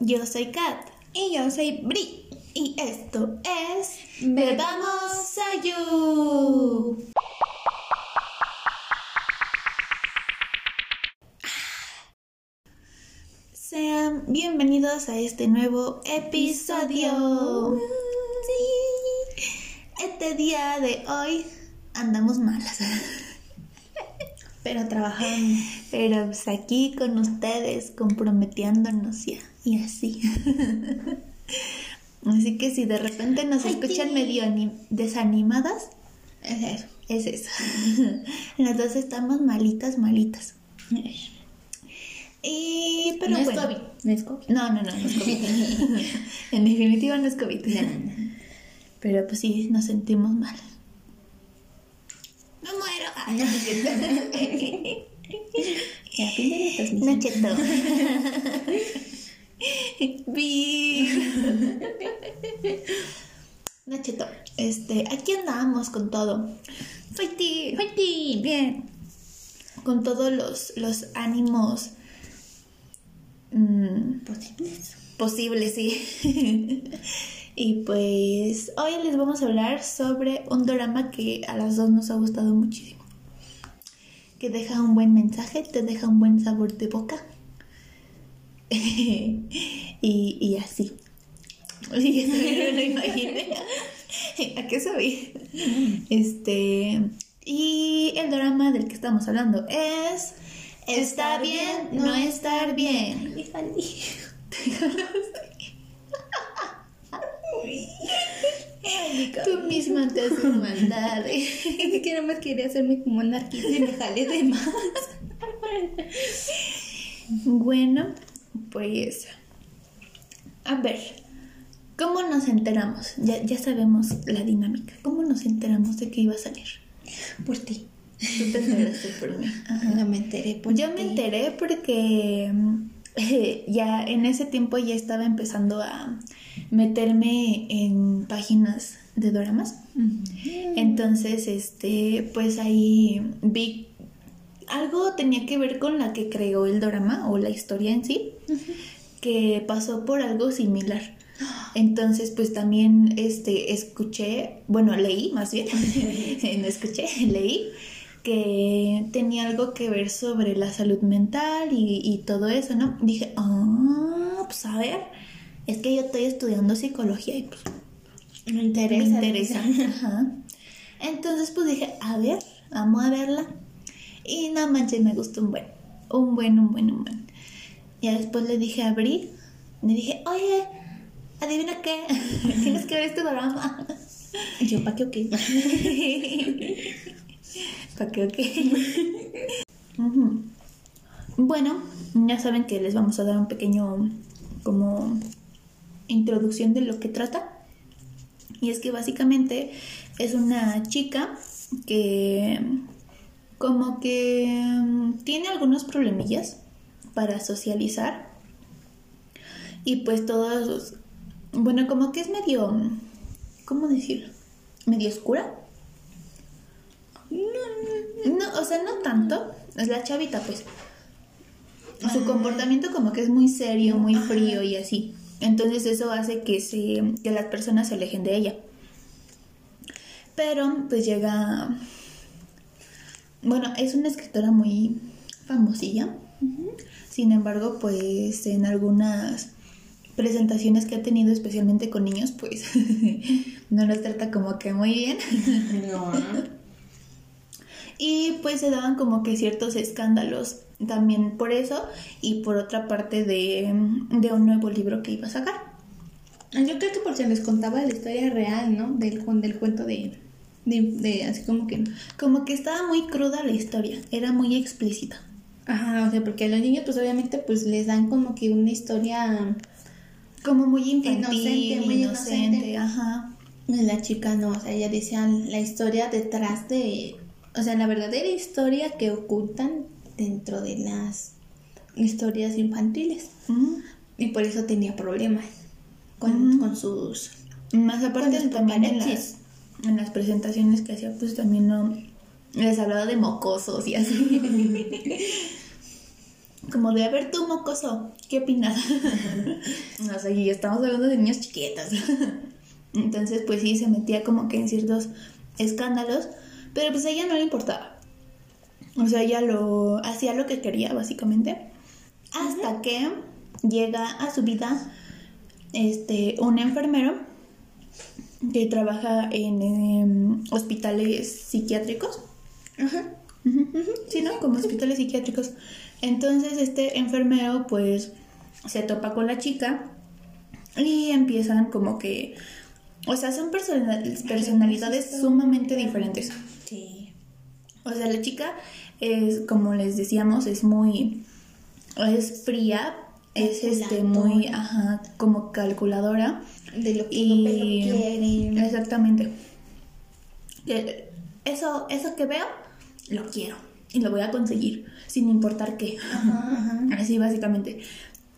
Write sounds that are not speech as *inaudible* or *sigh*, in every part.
yo soy Kat. Y yo soy Bri. Y esto es Bebamos Sayu. Sean bienvenidos a este nuevo episodio. Sí. Este día de hoy andamos malas. Pero trabajando. Pero pues aquí con ustedes, comprometiéndonos ya. Y así. *laughs* Así que si de repente nos Ay, escuchan medio ani- desanimadas, Es eso. es eso. *laughs* Las dos estamos malitas, malitas. Y, pero no es bueno. COVID. No es COVID. No, no, no, no es COVID. *laughs* en definitiva no es COVID. Pero pues sí, nos sentimos mal. Me muero. Ah, es. Ya, fin de la transmisión. No, cheto. Bi. No, cheto. Este, aquí andamos con todo. Fighting. Fighting. Bien. Con todos los, los ánimos mm, Posibles. posibles, sí. *laughs* y pues hoy les vamos a hablar sobre un drama que a las dos nos ha gustado muchísimo. Que deja un buen mensaje, te deja un buen sabor de boca. *laughs* y, y así. *laughs* Y eso yo no lo imaginé. *laughs* ¿A qué sabía? Este. Y el drama del que estamos hablando es. Está bien, no estar bien. Híjale. Tú misma te haces maldades. Es que no más quería hacerme como anarquista y me jalé de más. Bueno, pues. A ver. ¿Cómo nos enteramos? Ya, ya sabemos la dinámica. ¿Cómo nos enteramos de que iba a salir? Por ti. Tú te enteraste por mí. *laughs* No me enteré por Yo ti. me enteré porque *laughs* ya en ese tiempo ya estaba empezando a meterme en páginas de doramas. Entonces, este, pues ahí vi algo tenía que ver con la que creó el drama o la historia en sí, que pasó por algo similar. *gasps* Entonces, pues también este escuché, bueno, leí más bien, *laughs* *laughs* no escuché, leí que tenía algo que ver sobre la salud mental y, y todo eso, ¿no? Dije, ah, pues a ver, es que yo estoy estudiando psicología y pues Me me interesa. interesa. *laughs* Ajá. Entonces pues dije, a ver, vamos a verla. Y no manches, me gustó un buen. Un buen, un buen, un buen. Ya después le dije a Bri, le dije, oye, adivina qué, *laughs* tienes que ver este drama. Yo, ¿para qué o qué? *laughs* ¿Para qué o qué? *laughs* Bueno, ya saben que les vamos a dar un pequeño como introducción de lo que trata. Y es que básicamente es una chica que como que mm, tiene algunos problemillas para socializar. Y pues todos, bueno, como que es medio, ¿cómo decirlo? Medio oscura. No, o sea, no tanto. Es la chavita, pues. Su Ah. comportamiento como que es muy serio, muy frío y así. Entonces eso hace que, se, que las personas se alejen de ella. Pero pues llega... Bueno, es una escritora muy famosilla. Sin embargo, pues en algunas presentaciones que ha tenido, especialmente con niños, pues *laughs* no los trata como que muy bien. No. *laughs* Y pues se daban como que ciertos escándalos también por eso y por otra parte de, de un nuevo libro que iba a sacar. Yo creo que porque les contaba la historia real, ¿no? Del, del cuento de, de, de- Así como que. Como que estaba muy cruda la historia, era muy explícita. Ajá, o sea, porque a los niños, pues obviamente, pues les dan como que una historia. Como muy infantil, Inocente, muy inocente, inocente. ajá. Y La chica no, o sea, ella decía la historia detrás de. O sea, la verdadera historia que ocultan dentro de las historias infantiles. Y por eso tenía problemas con, con sus. Más aparte paparazzis. las, en las presentaciones que hacía, pues también no les hablaba de mocosos y así. *laughs* como de, a ver tú, mocoso, ¿qué opinas? *laughs* o sea, y estamos hablando de niños chiquitos. *laughs* Entonces, pues sí, se metía como que en ciertos escándalos, pero pues a ella no le importaba. O sea, ella lo hacía lo que quería, básicamente. Hasta que llega a su vida este un enfermero que trabaja en em, hospitales psiquiátricos. Ajá. Sí, ¿no? Como hospitales psiquiátricos. Entonces este enfermero pues se topa con la chica y empiezan como que, o sea, son personalidades sumamente diferentes. Sí. O sea, la chica es, como les decíamos, es muy, es fría, es este muy, ajá, como calculadora. De lo que y, Exactamente. Eso, eso que veo, lo quiero y lo voy a conseguir, sin importar qué. Así básicamente.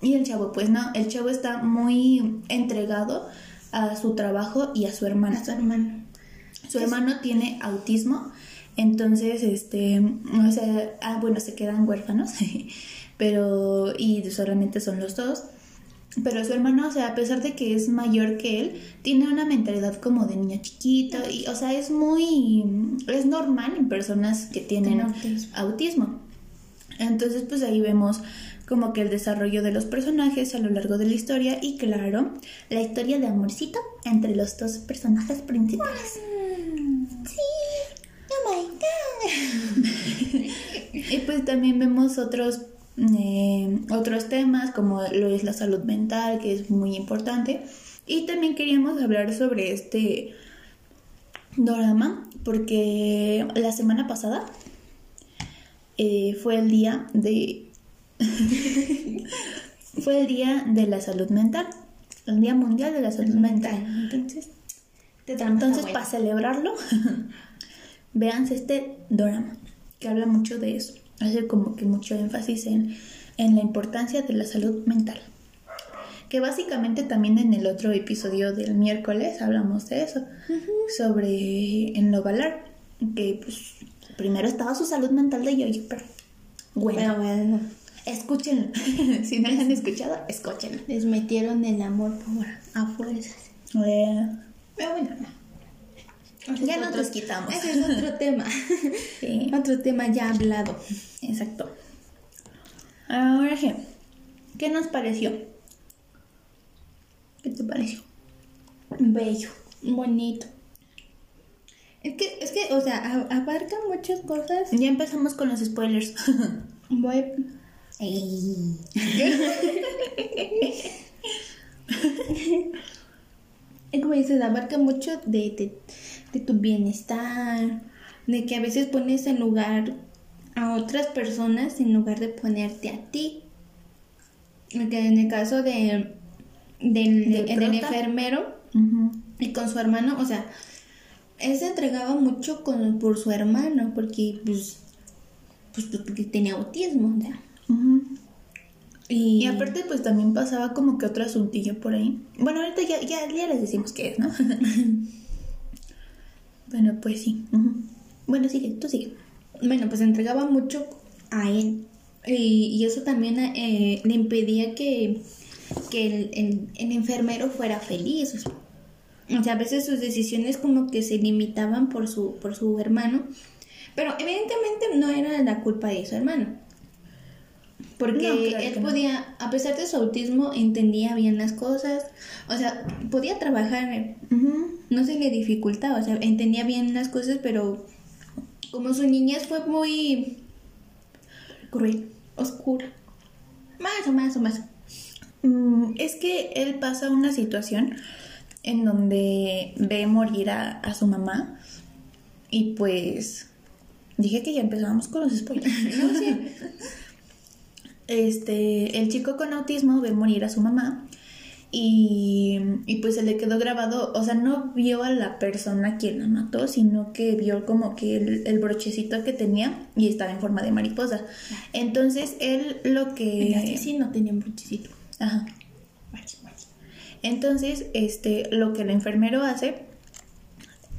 Y el chavo, pues no, el chavo está muy entregado a su trabajo y a su hermano. A su hermano. Su hermano tiene autismo, entonces, este, o sea, ah, bueno, se quedan huérfanos, *laughs* pero, y solamente son los dos. Pero su hermano, o sea, a pesar de que es mayor que él, tiene una mentalidad como de niño chiquito y, o sea, es muy, es normal en personas que tienen autismo. Entonces, pues ahí vemos como que el desarrollo de los personajes a lo largo de la historia y claro, la historia de amorcito entre los dos personajes principales. Sí, oh my god. *laughs* y pues también vemos otros eh, otros temas como lo es la salud mental, que es muy importante. Y también queríamos hablar sobre este drama, porque la semana pasada eh, fue el día de... *laughs* fue el día de la salud mental, el Día Mundial de la Salud Mental. Entonces, entonces para celebrarlo, *laughs* vean este drama, que habla mucho de eso hace como que mucho énfasis en, la importancia de la salud mental. Que básicamente también en el otro episodio del miércoles hablamos de eso, sobre en Novalar, que pues primero estaba su salud mental de yo pero bueno, bueno. escúchenlo. *laughs* si no lo han escuchado, escúchenlo. Les metieron el amor por a fuerzas. Pero bueno, ya no nos *laughs* quitamos. Ese es otro tema. *laughs* Otro tema ya hablado. Exacto. Ahora, ¿qué nos pareció? ¿Qué te pareció? Bello, bonito. Es que, es que, o sea, abarca muchas cosas. Ya empezamos con los spoilers. *laughs* Voy. como dices, abarca mucho de, de tu bienestar, de que a veces pones en lugar a otras personas en lugar de ponerte a ti. Que en el caso de, del, enfermero y con su hermano, o sea, él se entregaba mucho con, por su hermano porque pues, pues porque tenía autismo, y, aparte pues también pasaba como que otro asuntillo por ahí. Bueno, ahorita ya, ya, les decimos qué es, ¿no? *laughs* bueno, pues sí. Bueno, sigue, tú sigue. Bueno, pues entregaba mucho a él. Y, eso también eh, le impedía que, que el, enfermero fuera feliz. O sea, a veces sus decisiones como que se limitaban por su, por su hermano. Pero evidentemente no era la culpa de su hermano. Porque él podía, a pesar de su autismo, entendía bien las cosas. O sea, podía trabajar, no se le dificultaba, o sea, entendía bien las cosas, pero como su niñez fue muy cruel, oscura. Más o más o más. Mm, es que él pasa una situación en donde ve morir a, a su mamá y pues dije que ya empezábamos con los spoilers. *laughs* ¿no? Sí. *laughs* este, el chico con autismo ve morir a su mamá y, pues se le quedó grabado, o sea, no vio a la persona quien la mató, sino que vio como que el, brochecito que tenía y estaba en forma de mariposa. Entonces él lo que... Sí, no tenía un brochecito. Ajá. Entonces, este, lo que el enfermero hace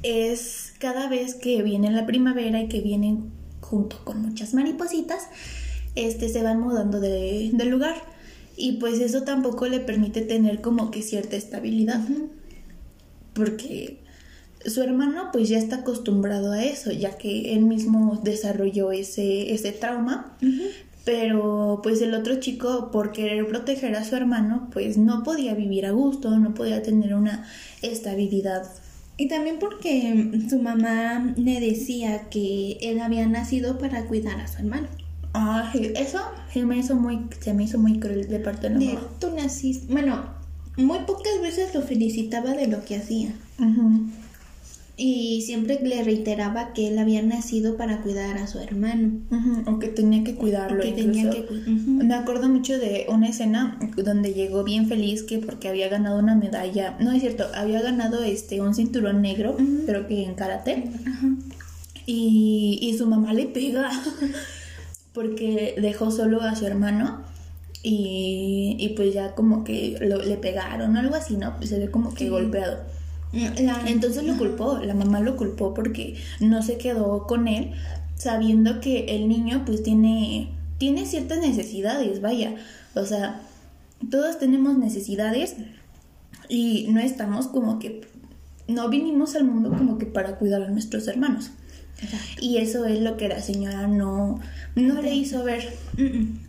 es cada vez que viene la primavera y que vienen junto con muchas maripositas, este, se van mudando de, de lugar. Y pues eso tampoco le permite tener como que cierta estabilidad. Porque su hermano pues ya está acostumbrado a eso, ya que él mismo desarrolló ese, ese trauma. Pero pues el otro chico, por querer proteger a su hermano, pues no podía vivir a gusto, no podía tener una estabilidad. Y también porque su mamá le decía que él había nacido para cuidar a su hermano. Ah, eso se me hizo muy, se me hizo muy cruel de parte de la mamá. tú naciste. Bueno, muy pocas veces lo felicitaba de lo que hacía. Ujú. Y siempre le reiteraba que él había nacido para cuidar a su hermano. Ujú, O que tenía que cuidarlo. Que tenía que cu-. Me acuerdo mucho de una escena donde llegó bien feliz que porque había ganado una medalla. No es cierto, había ganado este un cinturón negro, creo que en karate. Y, y su mamá le pega *laughs* porque dejó solo a su hermano. Y, y pues ya como que lo- le pegaron o algo así, ¿no? Pues se ve como que Sí. golpeado. La- Entonces lo culpó, la mamá lo culpó porque no se quedó con él sabiendo que el niño pues tiene, tiene ciertas necesidades, vaya. O sea, todos tenemos necesidades y no estamos como que, no vinimos al mundo como que para cuidar a nuestros hermanos. Exacto. Y eso es lo que la señora no, no le hizo ver.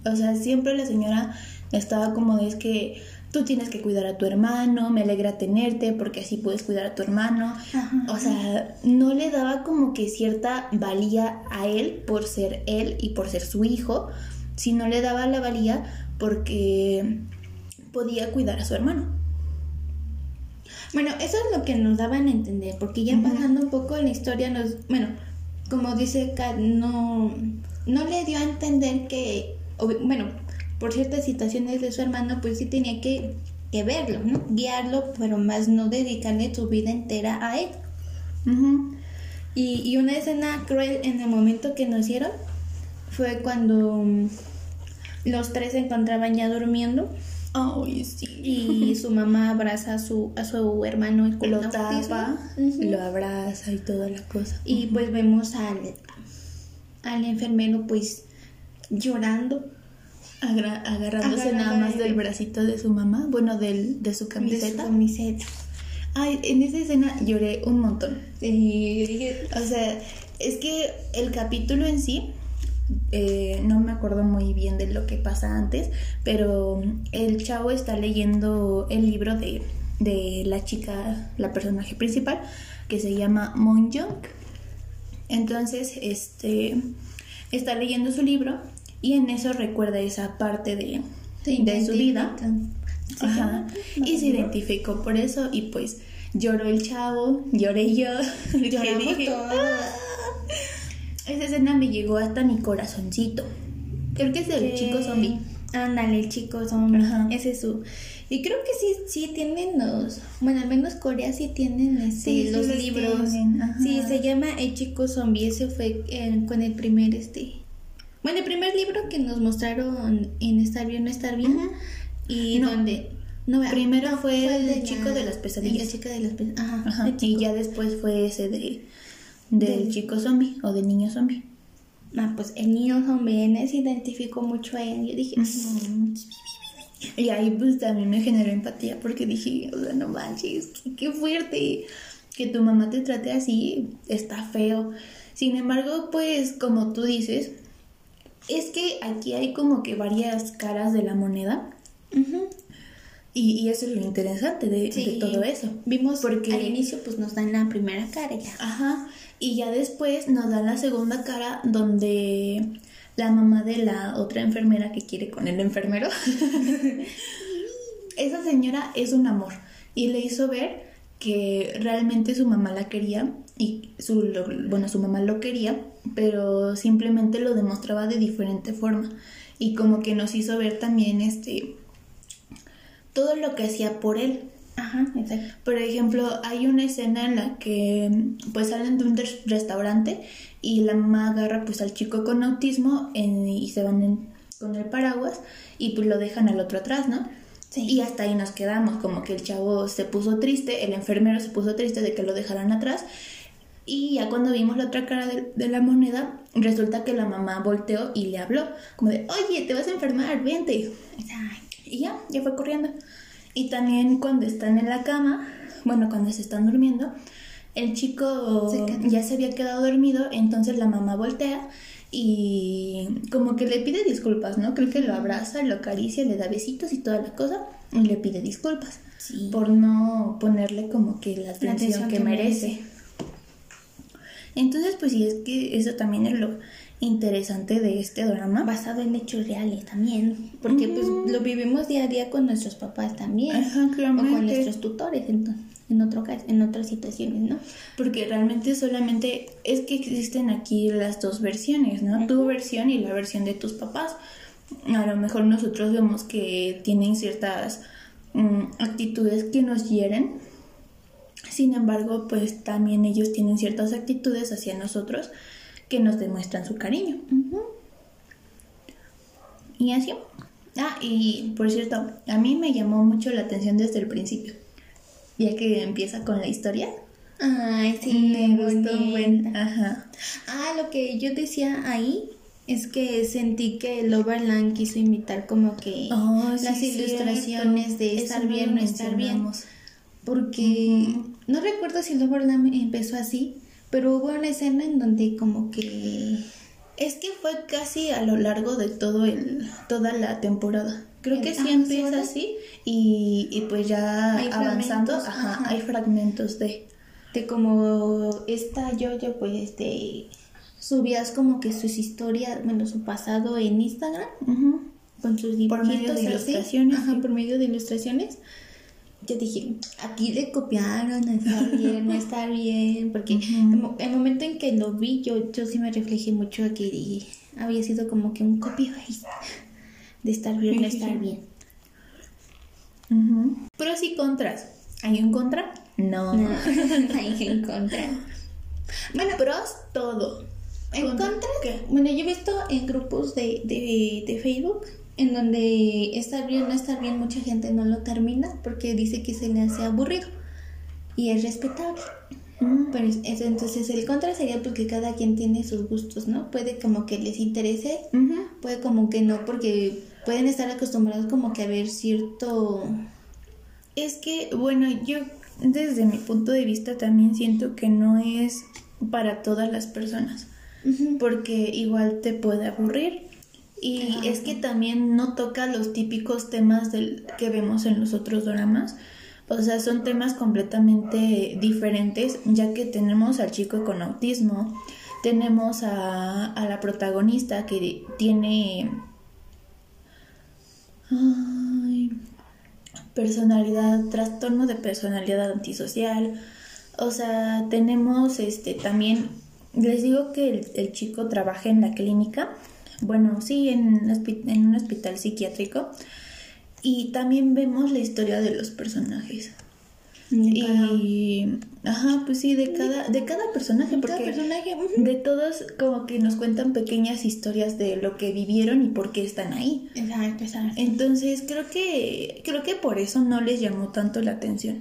O sea, siempre la señora estaba como de, es que tú tienes que cuidar a tu hermano, me alegra tenerte porque así puedes cuidar a tu hermano. Ajá. O sea, no le daba como que cierta valía a él por ser él y por ser su hijo, sino le daba la valía porque podía cuidar a su hermano. Bueno, eso es lo que nos daban a entender, porque ya pasando un poco en la historia nos, bueno, como dice Kat, no, no le dio a entender que, bueno, por ciertas situaciones de su hermano, pues sí tenía que, que verlo, ¿no? Guiarlo, pero más no dedicarle su vida entera a él. Y, y una escena cruel en el momento que nacieron fue cuando mm, los tres se encontraban ya durmiendo Ay, sí. y su mamá abraza a su, a su hermano con lo tapa, Ujú. lo abraza y toda la cosa. Y pues vemos al, al enfermero pues llorando Agra- agarrándose nada más de- del bracito de su mamá, bueno, del, de su de su camiseta. camiseta. Ay, en esa escena lloré un montón. Dije, O sea, es que el capítulo en sí, eh, no me acuerdo muy bien de lo que pasa antes, pero el chavo está leyendo el libro de, de la chica, la personaje principal, que se llama Moon Young. Entonces, este, está leyendo su libro y en eso recuerda esa parte de, de su vida. ¿Se Ajá. llama? Y se identificó por eso y pues lloró el chavo, lloré yo. *laughs* Lloramos dije, todos. "Ah". Esa escena me llegó hasta mi corazoncito. Creo que es el Que- chico zombie. Ándale, el chico zombie. Ajá. Ese es su. Y creo que sí, sí tienen los. Bueno, al menos Corea sí tienen este, Sí, los libros. Sí, se llama El chico zombie. Ese fue con el primer este. Bueno, el primer libro que nos mostraron en Estar bien, no estar bien. Y No. donde. No, Primero fue el chico de las pesadillas. El chico de las pesadillas. Ajá. Ajá. el Y ya después fue ese de del Del- chico zombie o del niño zombie. Ah, pues en ese identificó mucho a él. Yo dije, Y ahí pues también me generó empatía porque dije, o sea, no manches, qué, qué fuerte. Que tu mamá te trate así está feo. Sin embargo, pues como tú dices, es que aquí hay como que varias caras de la moneda y, y eso es lo interesante de, todo eso. Vimos Porque- al inicio, pues nos dan la primera cara ya. Ajá, y ya después nos dan la segunda cara donde la mamá de la otra enfermera que quiere con el enfermero, *laughs* esa señora es un amor. Y le hizo ver que realmente su mamá la quería y su, lo- bueno, su mamá lo quería, pero simplemente lo demostraba de diferente forma. Y como que nos hizo ver también este todo lo que hacía por él, Ajá, exacto. por ejemplo, hay una escena en la que pues salen de un res- restaurante y la mamá agarra pues al chico con autismo en- y se van en- con el paraguas y pues lo dejan al otro atrás, ¿no? Sí. Y hasta ahí nos quedamos, como que el chavo se puso triste, el enfermero se puso triste de que lo dejaran atrás Y ya cuando vimos la otra cara de, de, la moneda, resulta que la mamá volteó y le habló, como de, oye, te vas a enfermar, vente. Y ya, ya fue corriendo. Y también cuando están en la cama, bueno, cuando se están durmiendo, el chico se ya se había quedado dormido, entonces la mamá voltea y como que le pide disculpas, ¿no? Creo que lo abraza, lo acaricia, le da besitos y toda la cosa y le pide disculpas por no ponerle como que la atención, que, merece. Entonces, pues sí, es que eso también es lo interesante de este drama. Basado en hechos reales también, porque pues lo vivimos día a día con nuestros papás también, Ajá, o con nuestros tutores, entonces en, otro, en otras situaciones, ¿no? Porque realmente solamente es que existen aquí las dos versiones, ¿no? Tu versión y la versión de tus papás. A lo mejor nosotros vemos que tienen ciertas mm, actitudes que nos hieren. Sin embargo, pues también ellos tienen ciertas actitudes hacia nosotros que nos demuestran su cariño. Y así. Ah, y por cierto, a mí me llamó mucho la atención desde el principio ya que empieza con la historia. Ay, sí, me gustó bueno. Ajá. Ah, lo que yo decía ahí es que sentí que el Overland quiso imitar como que oh, las ilustraciones de estar bien o no estar bien. Porque no recuerdo si el Overland empezó así, pero hubo una escena en donde como que es que fue casi a lo largo de todo el toda la temporada. Creo que sí empieza así y, y, pues ya avanzando, ajá, hay fragmentos de... De como esta yo pues este subías como que sus historias, bueno, su pasado en Instagram con sus dibujitos por medio de ilustraciones, ajá, por medio de ilustraciones. Yo dije, aquí le copiaron, no está bien, no está bien, porque el, momento en que lo vi, yo, yo sí me reflejé mucho aquí, había sido como que un copy de estar bien, no estar bien. Pero sí contras. ¿Hay un contra? No. no *laughs* hay un contra. Bueno, pros, todo. ¿En contra? Bueno, yo he visto en grupos de, de, de Facebook en donde estar bien no estar bien, mucha gente no lo termina porque dice que se le hace aburrido y es respetable. Pero entonces el contra sería porque cada quien tiene sus gustos, ¿no? Puede como que les interese, puede como que no, porque pueden estar acostumbrados como que a ver cierto... Es que, bueno, yo desde mi punto de vista también siento que no es para todas las personas, porque igual te puede aburrir y es que también no toca los típicos temas del, que vemos en los otros dramas. O sea, son temas completamente diferentes, ya que tenemos al chico con autismo, tenemos a, a la protagonista que tiene personalidad, trastorno de personalidad antisocial. O sea, tenemos este también, les digo que el, chico trabaja en la clínica, bueno, sí, en, en un hospital psiquiátrico. Y también vemos la historia de los personajes. Y ajá, pues sí, de cada, de cada personaje, porque personaje, de todos como que nos cuentan pequeñas historias de lo que vivieron y por qué están ahí. Exacto, exacto. Entonces creo que, creo que por eso no les llamó tanto la atención.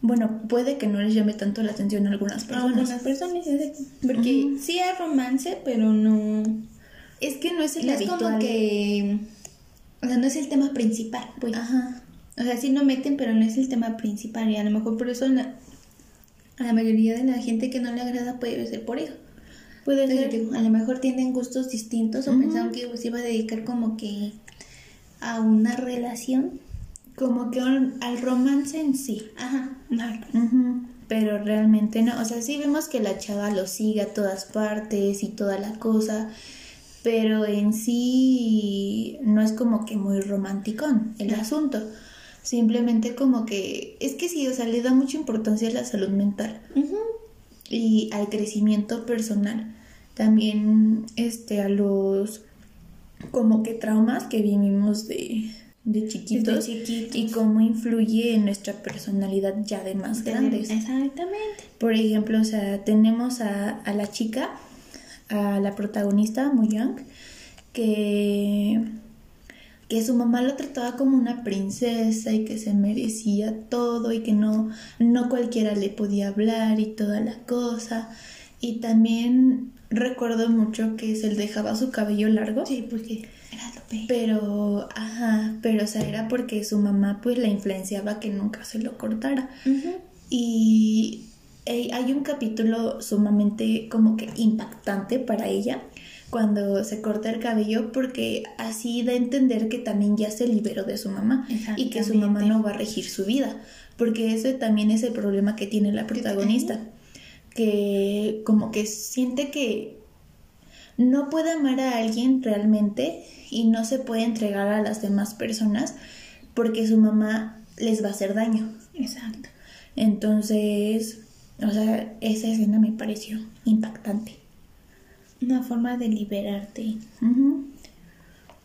Bueno, puede que no les llame tanto la atención a algunas personas. A algunas personas, porque sí hay romance, pero no... Es que no es el no es como que... O sea, no es el tema principal, pues. Ajá. O sea, sí no meten, pero no es el tema principal. Y a lo mejor por eso la, a la mayoría de la gente que no le agrada puede ser por eso. Puede ser. a lo mejor tienen gustos distintos o pensaron que se iba a dedicar como que a una relación. Como que al romance en sí. Ajá. Pero realmente no. O sea, sí vemos que la chava lo sigue a todas partes y toda la cosa pero en sí no es como que muy romántico el asunto. Simplemente como que, es que sí, o sea, le da mucha importancia a la salud mental y al crecimiento personal. También este, a los como que traumas que vivimos de, de chiquitos, y cómo influye en nuestra personalidad ya de más grandes. Exactamente. Por ejemplo, o sea, tenemos a, a la chica, a la protagonista, Muy Young, que que su mamá lo trataba como una princesa y que se merecía todo y que no, no cualquiera le podía hablar y toda la cosa. Y también recuerdo mucho que se le dejaba su cabello largo. Sí, porque era lo peor. Pero, ajá, pero o sea, era porque su mamá pues la influenciaba que nunca se lo cortara. Y eh, hay un capítulo sumamente como que impactante para ella cuando se corta el cabello porque así da a entender que también ya se liberó de su mamá y que su mamá no va a regir su vida, porque ese también es el problema que tiene la protagonista, que como que siente que no puede amar a alguien realmente y no se puede entregar a las demás personas porque su mamá les va a hacer daño. Exacto. Entonces, o sea, esa escena me pareció impactante. Una forma de liberarte.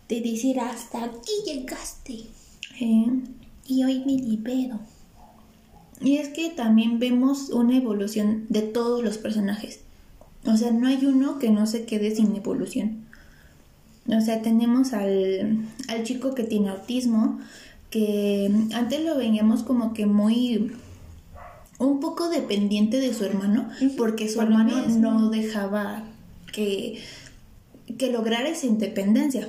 De decir, hasta aquí llegaste. Y hoy me libero. Y es que también vemos una evolución de todos los personajes. O sea, no hay uno que no se quede sin evolución. O sea, tenemos al, al chico que tiene autismo, que antes lo veíamos como que muy un poco dependiente de su hermano, porque su hermano no dejaba que, que lograra esa independencia.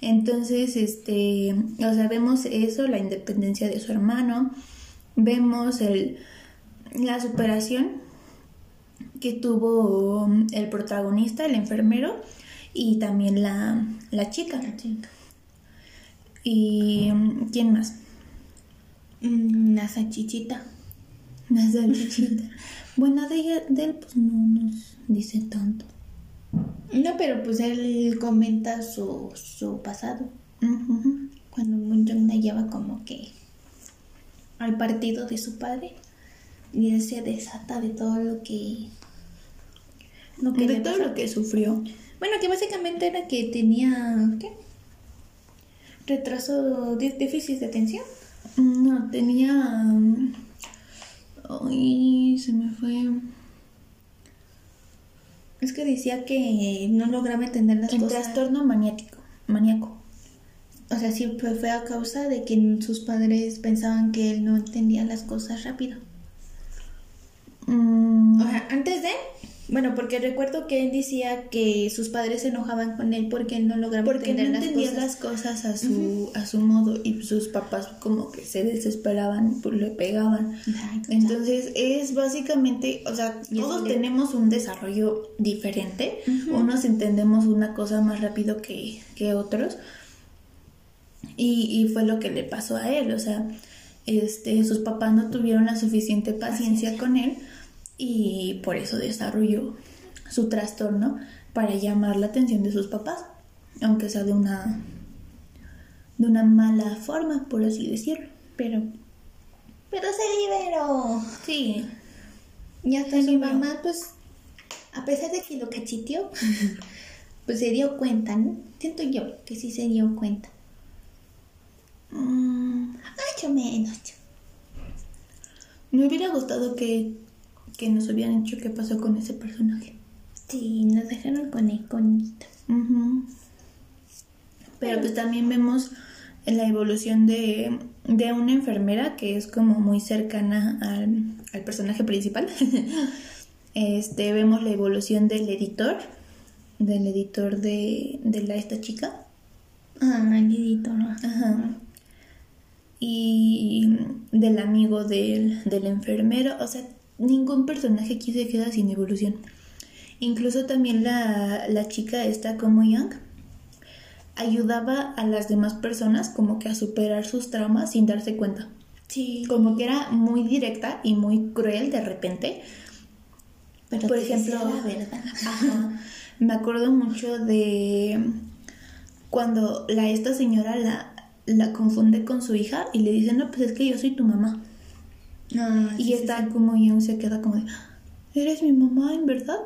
Entonces, este, o sea, vemos eso, la independencia de su hermano, vemos el, la superación que tuvo el protagonista, el enfermero, y también la, la chica. ¿Y quién más? Mm, la salchichita. La salchichita. bueno, de, de él pues no nos dice tanto. No, pero pues él comenta su, su pasado. Cuando Moon la lleva como que al partido de su padre y él se desata de todo lo que... Lo que de todo lo que sufrió. Bueno, que básicamente era que tenía... ¿Qué? Retraso, déficit de atención. No, tenía... Ay, se me fue... Es que decía que no lograba entender las El cosas. trastorno maniático, maníaco. O sea, siempre fue a causa de que sus padres pensaban que él no entendía las cosas rápido. Mm, O sea, antes de... Bueno, porque recuerdo que él decía que sus padres se enojaban con él porque él no lograba porque no entender las cosas. las cosas a su, a su modo y sus papás como que se desesperaban, pues le pegaban. Exacto. Entonces es básicamente, o sea, todos tenemos un desarrollo diferente, unos entendemos una cosa más rápido que, que otros y, y fue lo que le pasó a él, o sea, este, sus papás no tuvieron la suficiente paciencia con él y por eso desarrolló su trastorno para llamar la atención de sus papás, aunque sea de una de una mala forma, por así decirlo. Pero... Pero se liberó. Sí, Y hasta liberó. mamá, pues, a pesar de que lo cachiteó, *laughs* pues se dio cuenta, ¿no? Siento yo que sí se dio cuenta. Mm, menos. me hubiera gustado que, que nos hubieran dicho qué pasó con ese personaje. Sí, nos dejaron con el conito. Ujú. Pero pues también vemos la evolución de, de una enfermera que es como muy cercana al, al personaje principal. *laughs* este, vemos la evolución del editor, del editor de, de la, esta chica. Ah, el editor. Ajá. Y del amigo del, del enfermero. O sea, ningún personaje aquí se queda sin evolución. Incluso también la, la chica esta como Young ayudaba a las demás personas como que a superar sus traumas sin darse cuenta. Sí. Como que era muy directa y muy cruel de repente. Pero Por ejemplo, decía la verdad. Ajá. *laughs* Me acuerdo mucho de cuando la esta señora la, la confunde con su hija y le dice, no, pues es que yo soy tu mamá. Ah, y sí, está sí. como Young se queda como de, ¿eres mi mamá en verdad?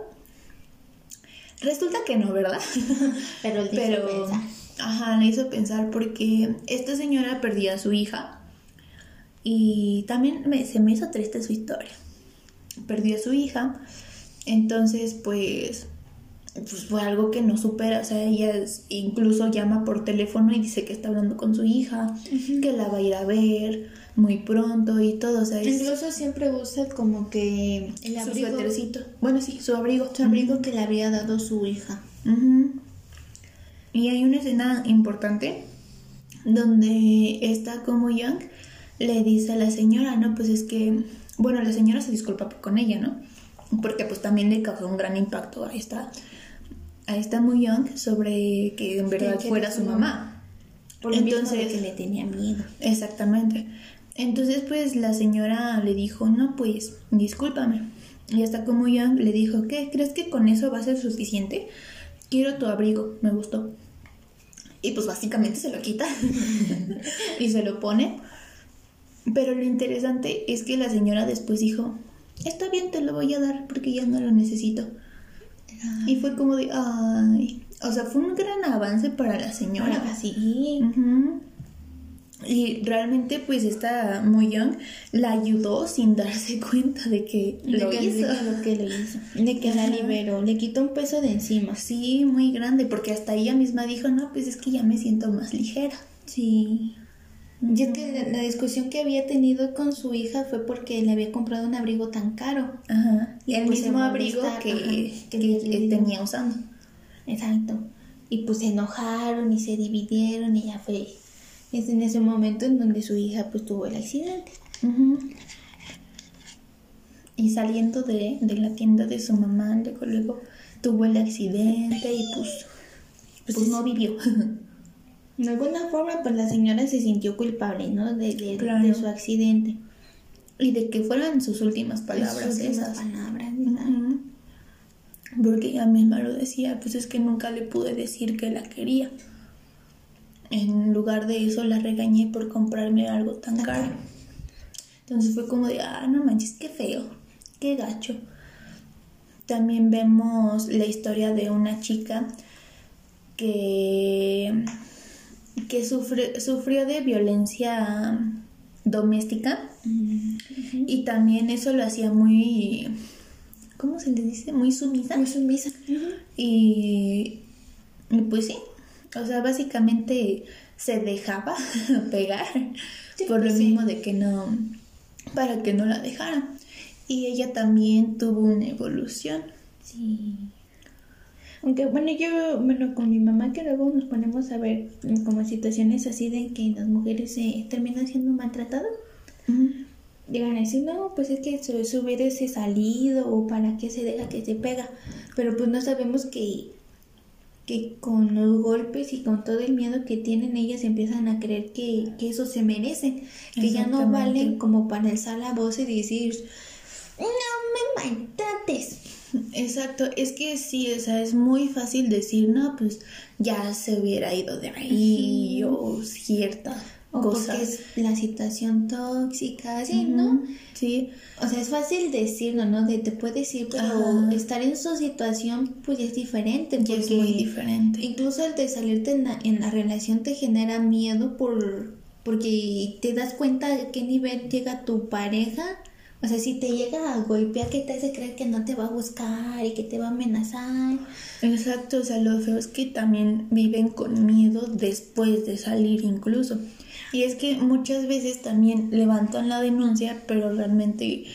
Resulta que no, ¿verdad? *laughs* Pero él Pero, pensar. ajá, le hizo pensar porque esta señora perdía a su hija y también me- se me hizo triste su historia. Perdió a su hija, entonces pues pues fue algo que no supera, o sea, ella es- incluso llama por teléfono y dice que está hablando con su hija, que la va a ir a ver muy pronto y todo, o sea, es Incluso siempre usa como que el su suétercito. Bueno, sí, su abrigo. su abrigo que le había dado su hija. Y hay una escena importante donde está como Young le dice a la señora, ¿no? Pues es que, bueno, la señora se disculpa con ella, ¿no? Porque pues también le causó un gran impacto a esta, a esta muy Young sobre que en verdad fuera era su mamá. Por lo mismo de Entonces- que le tenía miedo. Exactamente. Entonces, pues la señora le dijo, no, pues, discúlpame. Y hasta como Young le dijo, ¿qué? ¿Crees que con eso va a ser suficiente? Quiero tu abrigo, me gustó. Y pues básicamente se lo quita *laughs* y se lo pone. Pero lo interesante es que la señora después dijo, está bien, te lo voy a dar porque ya no lo necesito. Y fue como de, ay, o sea, fue un gran avance para la señora. Ahora sí. Y realmente pues esta muy young la ayudó sin darse *laughs* cuenta de que De lo que, hizo. de que lo que lo hizo. De que la liberó. Le quitó un peso de encima. Sí, muy grande, porque hasta ella misma dijo, no, pues es que ya me siento más ligera. Sí. Y es que la, la discusión que había tenido con su hija fue porque le había comprado un abrigo tan caro. Ajá. Y el Pues mismo abrigo que, ajá, que, que tenía usando. Exacto. Y pues se enojaron y se dividieron y ya fue. Es en ese momento en donde su hija pues tuvo el accidente. Y saliendo de, de la tienda de su mamá, luego, luego tuvo el accidente y pues, pues, Pues no vivió. *laughs* De alguna forma pues la señora se sintió culpable, ¿no? De, de, Claro. de su accidente. y de que fueran sus últimas palabras Sus últimas esas. palabras. Ujú. Porque ella misma lo decía, pues es que nunca le pude decir que la quería. En lugar de eso la regañé por comprarme algo tan caro. Entonces fue como de, ah, no manches, qué feo, qué gacho. También vemos la historia de una chica que, que sufre- sufrió de violencia doméstica Mm, y también eso lo hacía muy, ¿cómo se le dice? Muy sumisa. Muy sumisa. Y, y pues sí, o sea, básicamente se dejaba *laughs* pegar Sí, por lo sí. mismo de que no, para que no la dejaran. Y ella también tuvo una evolución. Sí. Aunque bueno, yo, bueno, con mi mamá que luego nos ponemos a ver como situaciones así de que las mujeres se terminan siendo maltratadas. Llegan a decir, no, pues es que se, se hubiese salido o para qué se deja que se pega. Pero pues no sabemos que, que con los golpes y con todo el miedo que tienen ellas empiezan a creer que, que eso se merecen. Que ya no valen como para alzar la voz y decir, no me maltrates. Exacto, es que sí, o sea, es muy fácil decir, no, pues ya se hubiera ido de ahí o cierta O cosa. porque es la situación tóxica, así, ¿no? Sí, O sea, es fácil decirlo, ¿no? Te puedes ir, pero estar en su situación, pues es diferente. ya es porque muy diferente. Incluso el de salirte en la, en la relación te genera miedo por porque te das cuenta de qué nivel llega tu pareja. O sea, si te llega a golpear, que te hace creer que no te va a buscar y que te va a amenazar. Exacto, o sea, lo feo es que también viven con miedo después de salir incluso. Y es que muchas veces también levantan la denuncia, pero realmente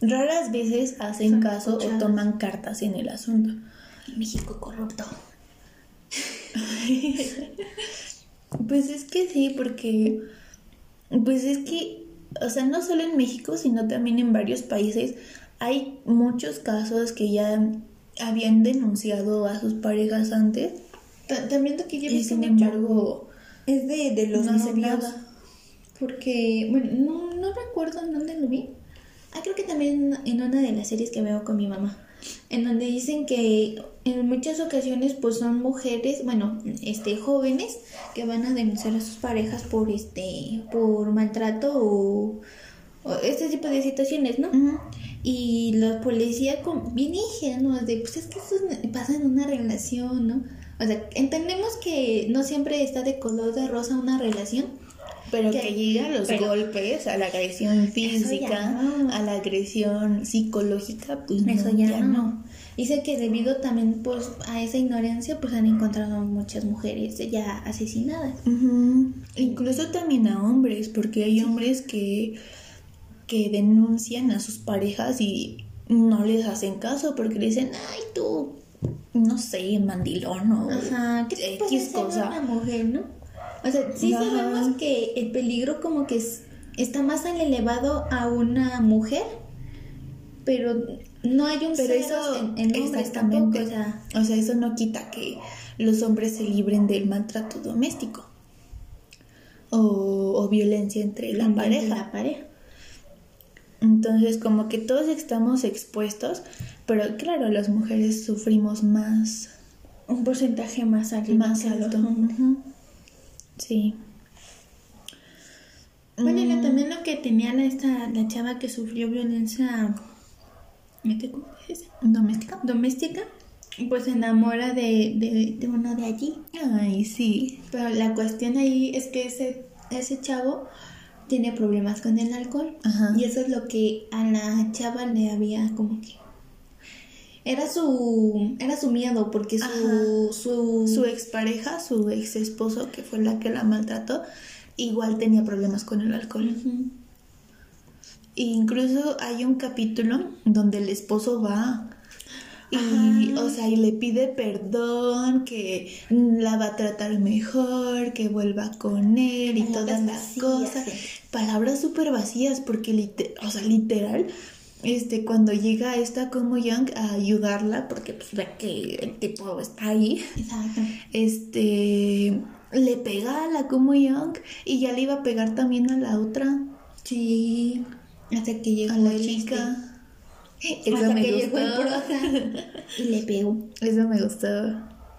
raras veces hacen Son caso o toman cartas en el asunto. México corrupto. *laughs* Pues es que sí, porque pues es que, o sea, no solo en México, sino también en varios países hay muchos casos que ya habían denunciado a sus parejas antes Ta- También lo que yo y sin embargo es de, de los no novios. nada. Porque, bueno, no, no recuerdo en dónde lo vi. Ah, creo que también en una de las series que veo con mi mamá. En donde dicen que en muchas ocasiones pues son mujeres, bueno, este jóvenes que van a denunciar a sus parejas por este por maltrato o, o este tipo de situaciones, ¿no? Y la policía con, bien ingenuos de, pues es que eso es- pasa en una relación, ¿no? O sea, entendemos que no siempre está de color de rosa una relación, Pero que, llega a los golpes, a la agresión física, a la agresión psicológica, pues eso ya, no. Dice que debido también pues a esa ignorancia pues han encontrado muchas mujeres ya asesinadas. Incluso también a hombres, porque hay hombres que, que denuncian a sus parejas y no les hacen caso porque le dicen, ay tú, no sé, mandilón o Ajá, ¿qué X cosa. Una mujer, ¿no? O sea, sí sabemos que el peligro como que está más elevado a una mujer, pero no hay un pero eso en, en hombres tampoco. O sea, o sea, eso no quita que los hombres se libren del maltrato doméstico o, violencia entre la pareja. La pareja. Entonces, como que todos estamos expuestos, pero claro, las mujeres sufrimos más. Un porcentaje más alto. Más alto. Sí. Bueno, mm. también lo que tenía la, esta, la chava que sufrió violencia doméstica. Doméstica, pues se enamora de, de, de, uno de allí. Ay, sí. Pero la cuestión ahí es que ese, ese chavo tiene problemas con el alcohol. Y eso es lo que a la chava le había como que era su era su miedo porque su su, su expareja, su ex esposo que fue la que la maltrató, igual tenía problemas con el alcohol. incluso hay un capítulo donde el esposo va y, o sea, y le pide perdón, que la va a tratar mejor, que vuelva con él y todas las cosas. Palabras súper vacías, porque, o sea, literal, este, cuando llega esta como Young a ayudarla, porque pues ve que el tipo está ahí, este, le pega a la como Young y ya le iba a pegar también a la otra. Sí, hasta que llegó a la chica. Eso me gustó. *laughs* y le pegó. Eso me gustó.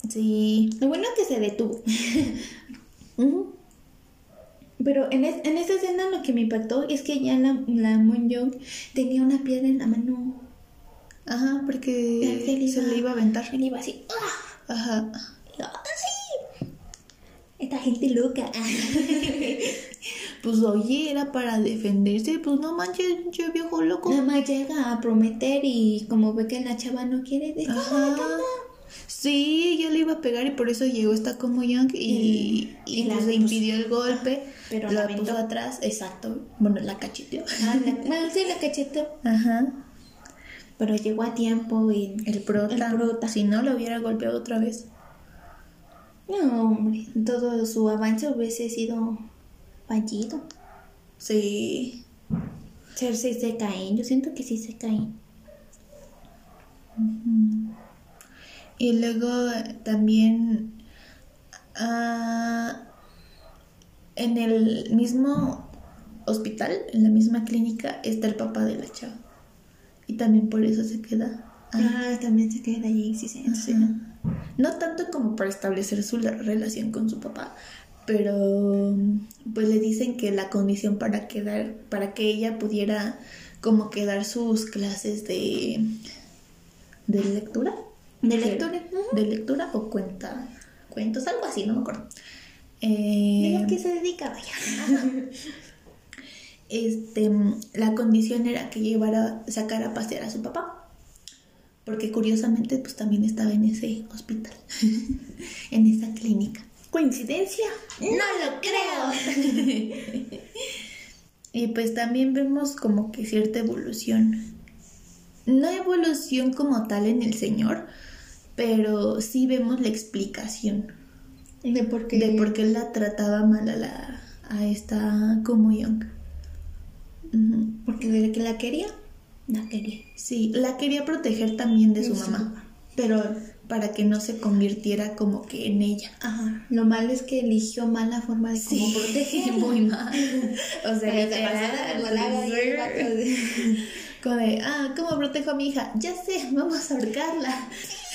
Sí. Lo bueno es que se detuvo. *laughs* Pero en, en esa escena lo que me impactó es que ya la, la Moon Young tenía una piedra en la mano. Ajá, porque se, le iba a aventar. Él iba así. ¡ah! Ajá. sí. Esta gente loca. *laughs* pues oye, era para defenderse, pues no manches, yo viejo loco. Nada más llega a prometer y como ve que la chava no quiere, decir, Sí, yo le iba a pegar y por eso llegó esta como Young y, y, pues le impidió el golpe. pero la puso atrás, exacto. Bueno, la cacheteó. Ah, bueno, sí, la cacheteó. Ajá. Pero llegó a tiempo y el prota, el Si no, lo hubiera golpeado otra vez. No, hombre, todo su avance hubiese sido fallido. Sí. Cersei se caen, yo siento que sí se caen. Y luego también ah, en el mismo hospital, en la misma clínica, está el papá de la chava. Y también por eso se queda. Ah, también se queda allí, sí, sí. sí. No tanto como para establecer su relación con su papá, pero pues le dicen que la condición para quedar, para que ella pudiera como quedar sus clases de, de lectura. De lectura. De lectura o cuenta, cuentos, algo así, no me acuerdo. Eh, que se dedica, vaya. *laughs* este, la condición era que llevara, sacar a pasear a su papá. Porque curiosamente, pues también estaba en ese hospital, *laughs* en esa clínica. ¿Coincidencia? No lo creo. *laughs* y pues también vemos como que cierta evolución. No evolución como tal en el Señor, pero sí vemos la explicación de por qué, de por qué la trataba mal a, la, a esta como Young. Porque desde que la quería, la quería. Sí, la quería proteger también de su mamá, pero para que no se convirtiera como que en ella. Ajá. Lo malo es que eligió mal la forma de cómo proteger. *laughs* Muy mal. *laughs* o sea, *laughs* como de, ah, ¿cómo protejo a mi hija? Ya sé, vamos a ahorcarla.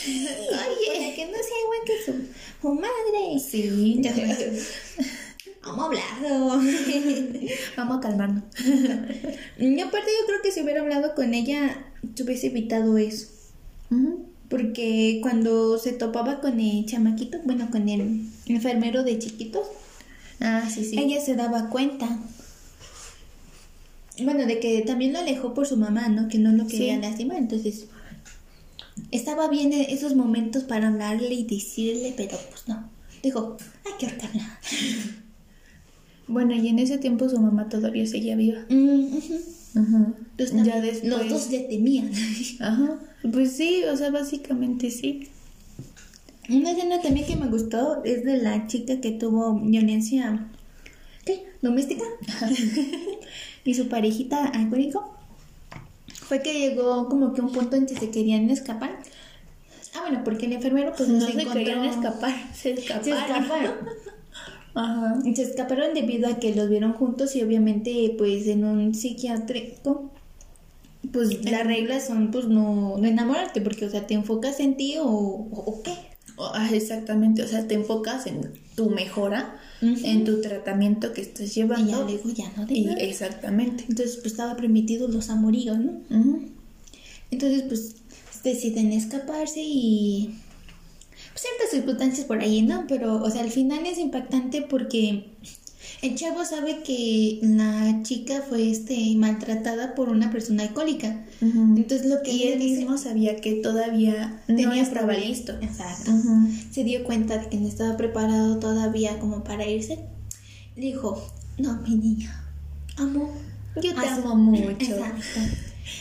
Oye, que no sea igual que su, madre. Sí, ya *laughs* Vamos a hablarlo. *laughs* Vamos a calmarnos. yo aparte yo creo que si hubiera hablado con ella, se hubiese evitado eso. Porque cuando se topaba con el chamaquito, bueno, con el enfermero de chiquitos, Ah, sí, sí. ella se daba cuenta. Bueno, de que también lo alejó por su mamá, ¿no? Que no lo quería Sí. lastimar. Entonces, estaba bien en esos momentos para hablarle y decirle, pero pues no. Dijo, hay que ahorcarla. *laughs* Bueno, y en ese tiempo su mamá todavía seguía viva. Mm, ujú. Ajá. Entonces, ya después. Los dos le temían. *laughs* Ajá. Pues sí, o sea, básicamente sí. Una escena también que me gustó es de la chica que tuvo violencia ¿qué? doméstica *laughs* y su parejita alcohólico. Fue que llegó como que un punto en que se querían escapar. Ah, bueno, porque el enfermero pues No se encontró- querían escapar, *laughs* se escaparon. Se escaparon. *laughs* Ajá. Se escaparon debido a que los vieron juntos y obviamente pues en un psiquiátrico pues las reglas son pues no, no enamorarte porque o sea te enfocas en ti o, o, o qué. Ah, exactamente, o sea, te enfocas en tu mejora, en tu tratamiento que estás Y ya llevando. luego ya no de Y exactamente. Entonces pues estaba permitido los amoríos, ¿no? Entonces pues deciden escaparse y pues, ciertas circunstancias por ahí, ¿no? Pero o sea al final es impactante porque el chavo sabe que la chica fue este maltratada por una persona alcohólica. Entonces lo que y él dice- mismo sabía que todavía no Tenía estaba problemas. listo. Exacto. Se dio cuenta de que no estaba preparado todavía como para irse. Le dijo, no, mi niña, amo. Yo te a su-". amo mucho. Exacto.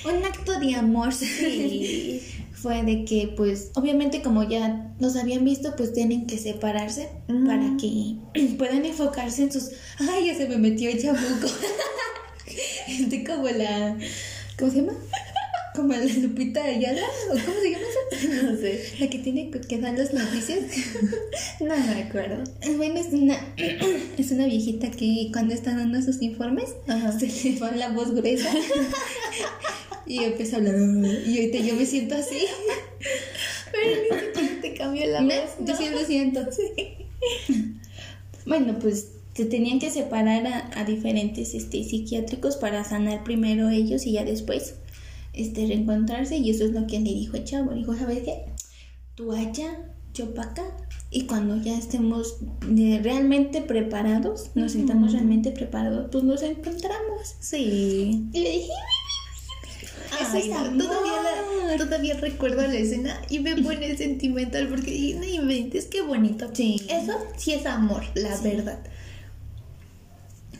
Un acto de amor. *laughs* Sí. Fue de que, pues, obviamente como ya los habían visto, pues tienen que separarse para que *clears throat* puedan enfocarse en sus... Ay, ya se me metió el chabuco. Gente *laughs* como la... ¿Cómo se llama? Como la Lupita Ayala, ¿o cómo se llama esa? *laughs* No sé. La que tiene que- que dar las noticias. *laughs* No me acuerdo. Bueno, es una, *clears throat* es una viejita que cuando está dando sus informes Ajá. se le va la voz gruesa *laughs* y empieza a hablar. Y ahorita yo me siento así. Pero ni siquiera te cambió la voz. Yo sí lo siento. Bueno, pues se tenían que separar a, a diferentes este, psiquiátricos para sanar primero ellos y ya después este, reencontrarse. Y eso es lo que le dijo el chavo. Dijo, ¿sabes qué? Tú allá, yo para acá. Y cuando ya estemos de- realmente preparados, nos Ujú. sintamos realmente preparados, pues nos encontramos. Sí. Y le dije, Eso Ay, no, todavía, la- todavía recuerdo la escena y me *laughs* pone sentimental porque dije, no inventes, qué bonito. Sí. Eso sí es amor, la Sí. verdad.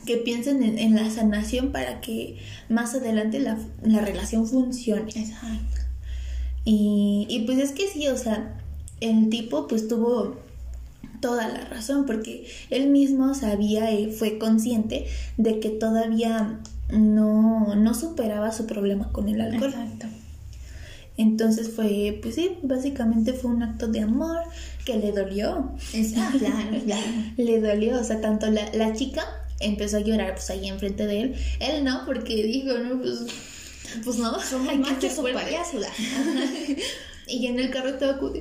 Que piensen en, en la sanación para que más adelante la, la relación funcione. Exacto. Y, y pues es que sí, o sea, el tipo pues tuvo toda la razón porque él mismo sabía y fue consciente de que todavía no, no superaba su problema con el alcohol. Exacto. Entonces fue, pues sí, básicamente fue un acto de amor que le dolió. Exacto. *laughs* Claro, claro. Le dolió, o sea, tanto la, la chica empezó a llorar pues ahí enfrente de él. Él no, porque dijo, no, pues, pues no, Somos machos o payasos. Y en el carro estaba como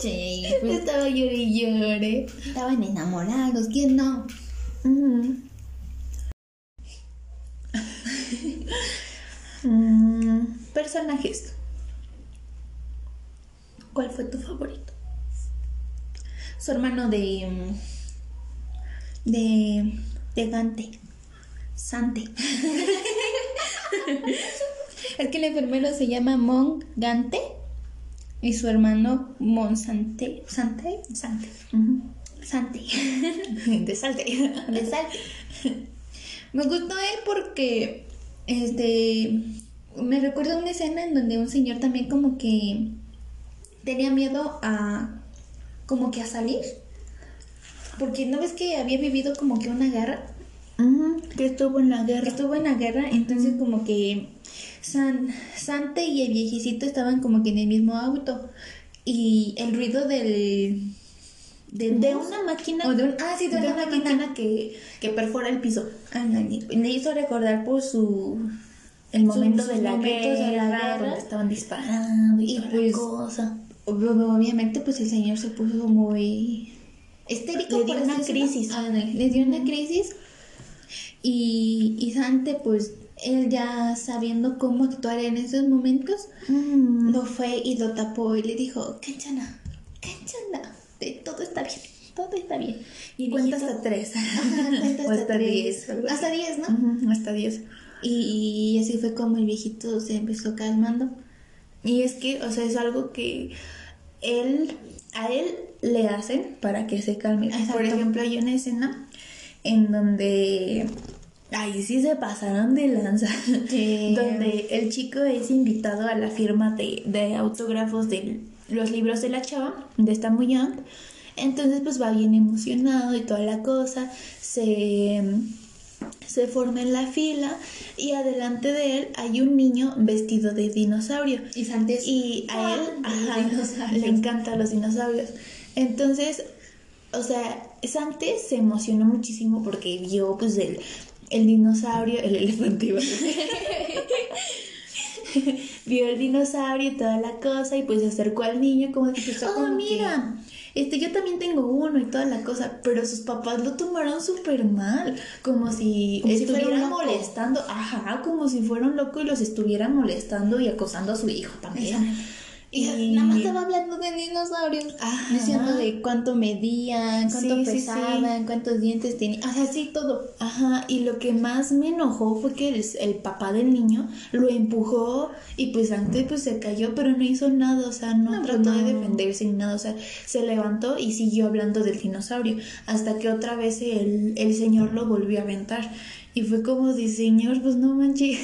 Sí, *laughs* pues, Estaba llore y llore. estaban enamorados, ¿quién no? Mm, personajes. ¿Cuál fue tu favorito? Su hermano de. De. de Gante. Sante. *laughs* es que el enfermero se llama Mon Gante y su hermano Mon Sante. ¿Sante? Sante. Sante. *laughs* De Salte. de Salte. Me gustó él porque este me recuerda una escena en donde un señor también como que tenía miedo a como que a salir. Porque no ves que había vivido como que una guerra, Ujú, Que estuvo en la guerra. estuvo en la guerra, entonces como que San, Sante y el viejecito estaban como que en el mismo auto y el ruido del del De bus, una máquina. o de un ah sí de, una, máquina, que, que perfora el piso. Ándale, le hizo recordar por su El momento de la guerra, de la guerra. donde estaban disparando y, Y toda la pues- cosa. Ob- Obviamente, pues el señor se puso muy histérico. Le dio por una decirlo. crisis. Le dio una crisis. Y, y Sante, pues él ya sabiendo cómo actuar en esos momentos, Mm. lo fue y lo tapó y le dijo: Canchana, canchana, de todo está bien. todo está bien. Y Cuenta hasta tres. *laughs* Ajá, cuenta hasta, hasta tres. diez. Hasta 10, ¿no? Hasta 10. Y, y así fue como el viejito se empezó calmando. Y es que, o sea, es algo que él, a él le hacen para que se calme. Exacto. Por ejemplo, hay una escena en donde, ahí sí se pasaron de lanza, Sí. *laughs* donde el chico es invitado a la firma de, de autógrafos de los libros de la chava, de esta muy young. Entonces, pues va bien emocionado y toda la cosa. Se se forma en la fila y adelante de él hay un niño vestido de dinosaurio. Y Santos. Y a él ajá, le encantan los dinosaurios. Entonces, o sea, Sante se emocionó muchísimo porque vio pues el, el dinosaurio, el elefante iba a decir. *laughs* vio el dinosaurio y toda la cosa y pues se acercó al niño como de, oh mira, este yo también tengo uno y toda la cosa, pero sus papás lo tomaron súper mal, como si Como estuvieran molestando, ajá, como si fuera un loco y los estuvieran molestando y acosando a su hijo también. Y Y- nada más estaba hablando de dinosaurios. Ajá. Diciendo de cuánto medían, cuánto Sí, sí, sí. pesaban, cuántos dientes tenían. O sea, sí, todo. Ajá, y lo que más me enojó fue que el, el papá del niño lo empujó y pues antes pues se cayó, pero no hizo nada, o sea, no, No, trató pues, de defenderse ni nada, o sea, se levantó y siguió hablando del dinosaurio, hasta que otra vez el, el señor lo volvió a aventar. Y fue como de, señor, pues no manches.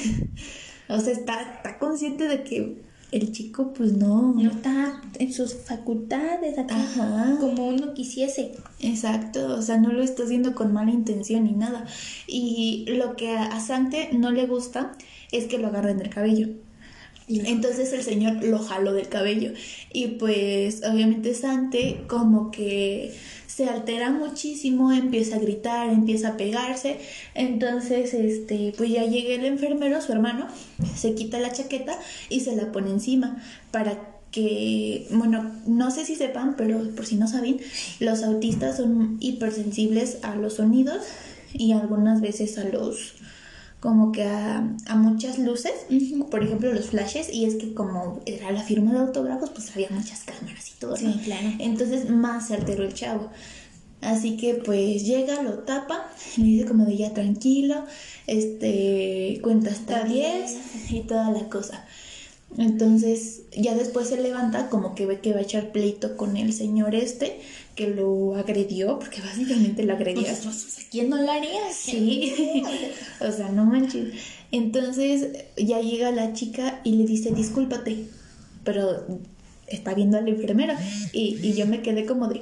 *laughs* o sea, está, está consciente de que el chico pues no... No está en sus facultades acá Ajá. como uno quisiese. Exacto, o sea, no lo está haciendo con mala intención ni nada. Y lo que a, a Sante no le gusta es que lo agarren del cabello. Entonces el señor lo jaló del cabello. Y pues obviamente Sante como que se altera muchísimo, empieza a gritar, empieza a pegarse. Entonces, este, pues ya llega el enfermero, su hermano, se quita la chaqueta y se la pone encima para que, bueno, no sé si sepan, pero por si no saben, los autistas son hipersensibles a los sonidos y algunas veces a los como que a, a muchas luces, por ejemplo los flashes, y es que como era la firma de autógrafos, pues había muchas cámaras y todo, ¿no? Sí, claro. Entonces más se alteró el chavo. Así que pues llega, lo tapa, le dice como de ya tranquilo, este, cuenta hasta Hasta 10 y toda la cosa. Entonces ya después se levanta como que ve que va a echar pleito con el señor este que lo agredió, porque básicamente lo agredió. Pues, ¿a quién no lo haría? Sí, *laughs* o sea, no manches. Entonces ya llega la chica y le dice, discúlpate, pero está viendo al enfermero. Y, y yo me quedé como de,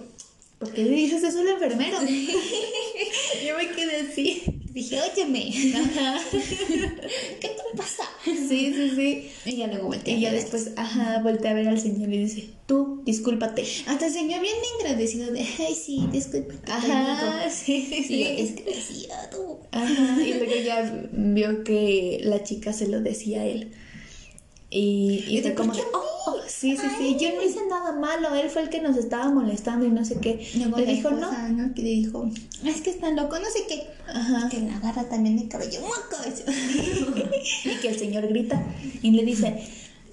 ¿por qué le dices eso al enfermero? *laughs* yo me quedé así. Dije, óyeme. ¿qué te pasa? Sí, sí, sí. Y ya luego volteé. Y ya después, ajá, volteé a ver al señor y dice, tú, discúlpate. Hasta el señor bien agradecido de, ay, sí, disculpa. Ajá, sí, sí, Y yo, desgraciado. Ajá, y luego ya vio que la chica se lo decía a él. Y, y Y fue de, como ¿por de, qué a oh, oh, sí, sí, sí, yo no hice nada malo, él fue el que nos estaba molestando y no sé qué. Luego Le dijo, no. esposa, no. Que le dijo, es que está loco, no sé qué. Ajá. Que la agarra también de cabello. ¡Moco! *laughs* Y que el señor grita y le dice,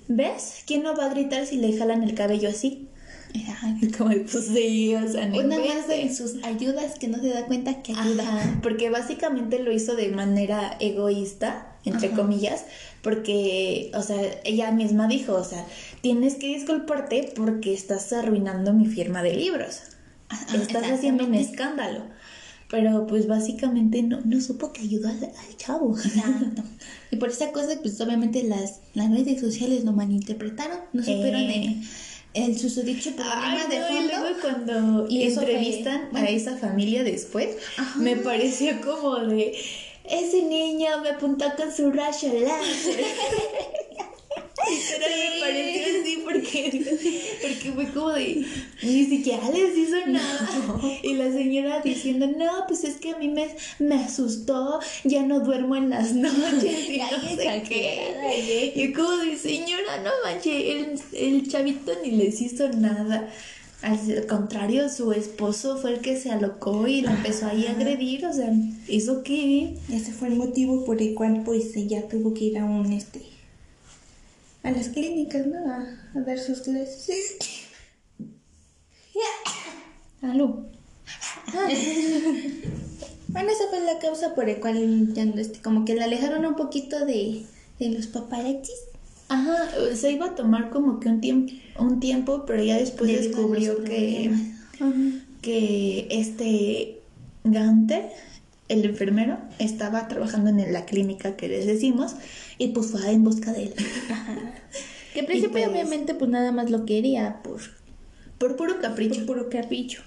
¿ves? ¿Quién no va a gritar si le jalan el cabello así? *laughs* Como pues sí, o sea, no Una más de sus ayudas que no se da cuenta que ayuda. Ajá, porque básicamente lo hizo de manera egoísta, entre Ajá. comillas, porque, o sea, ella misma dijo, o sea, tienes que disculparte porque estás arruinando mi firma de libros. Ajá, estás haciendo un escándalo. Pero pues básicamente no, no supo que ayudó al, al chavo. Exacto. Y por esa cosa, pues obviamente las, las redes sociales lo malinterpretaron, no supieron Eh. el, el susodicho problema Ay, de no, y fondo. luego cuando Y fue- entrevistan bueno. a esa familia después, Ajá. me pareció como de ese niño me apuntó con su rayo láser. *laughs* Pero me pareció así porque, porque fue como de ni siquiera les hizo nada. Y la señora diciendo, no, pues es que a mí me, me asustó, ya no duermo en las noches y no sé qué. Y como de señora, no manches, el, el chavito ni les hizo nada. Al contrario, su esposo fue el que se alocó y la empezó ahí a agredir, o sea, ¿eso qué? Ese fue el motivo por el cual pues ella tuvo que ir a un este a las clínicas, ¿no? A, dar sus clases. Aló. bueno, esa fue la causa por la cual ya no, este, como que la alejaron un poquito de, de los paparazzis. Ajá, se iba a tomar como que un tiempo, un tiempo pero ya después Debido descubrió que, que este Gante, el enfermero, estaba trabajando en la clínica que les decimos y pues fue en busca de él. *laughs* Que al principio pues- obviamente pues nada más lo quería por, Por puro capricho. por puro capricho.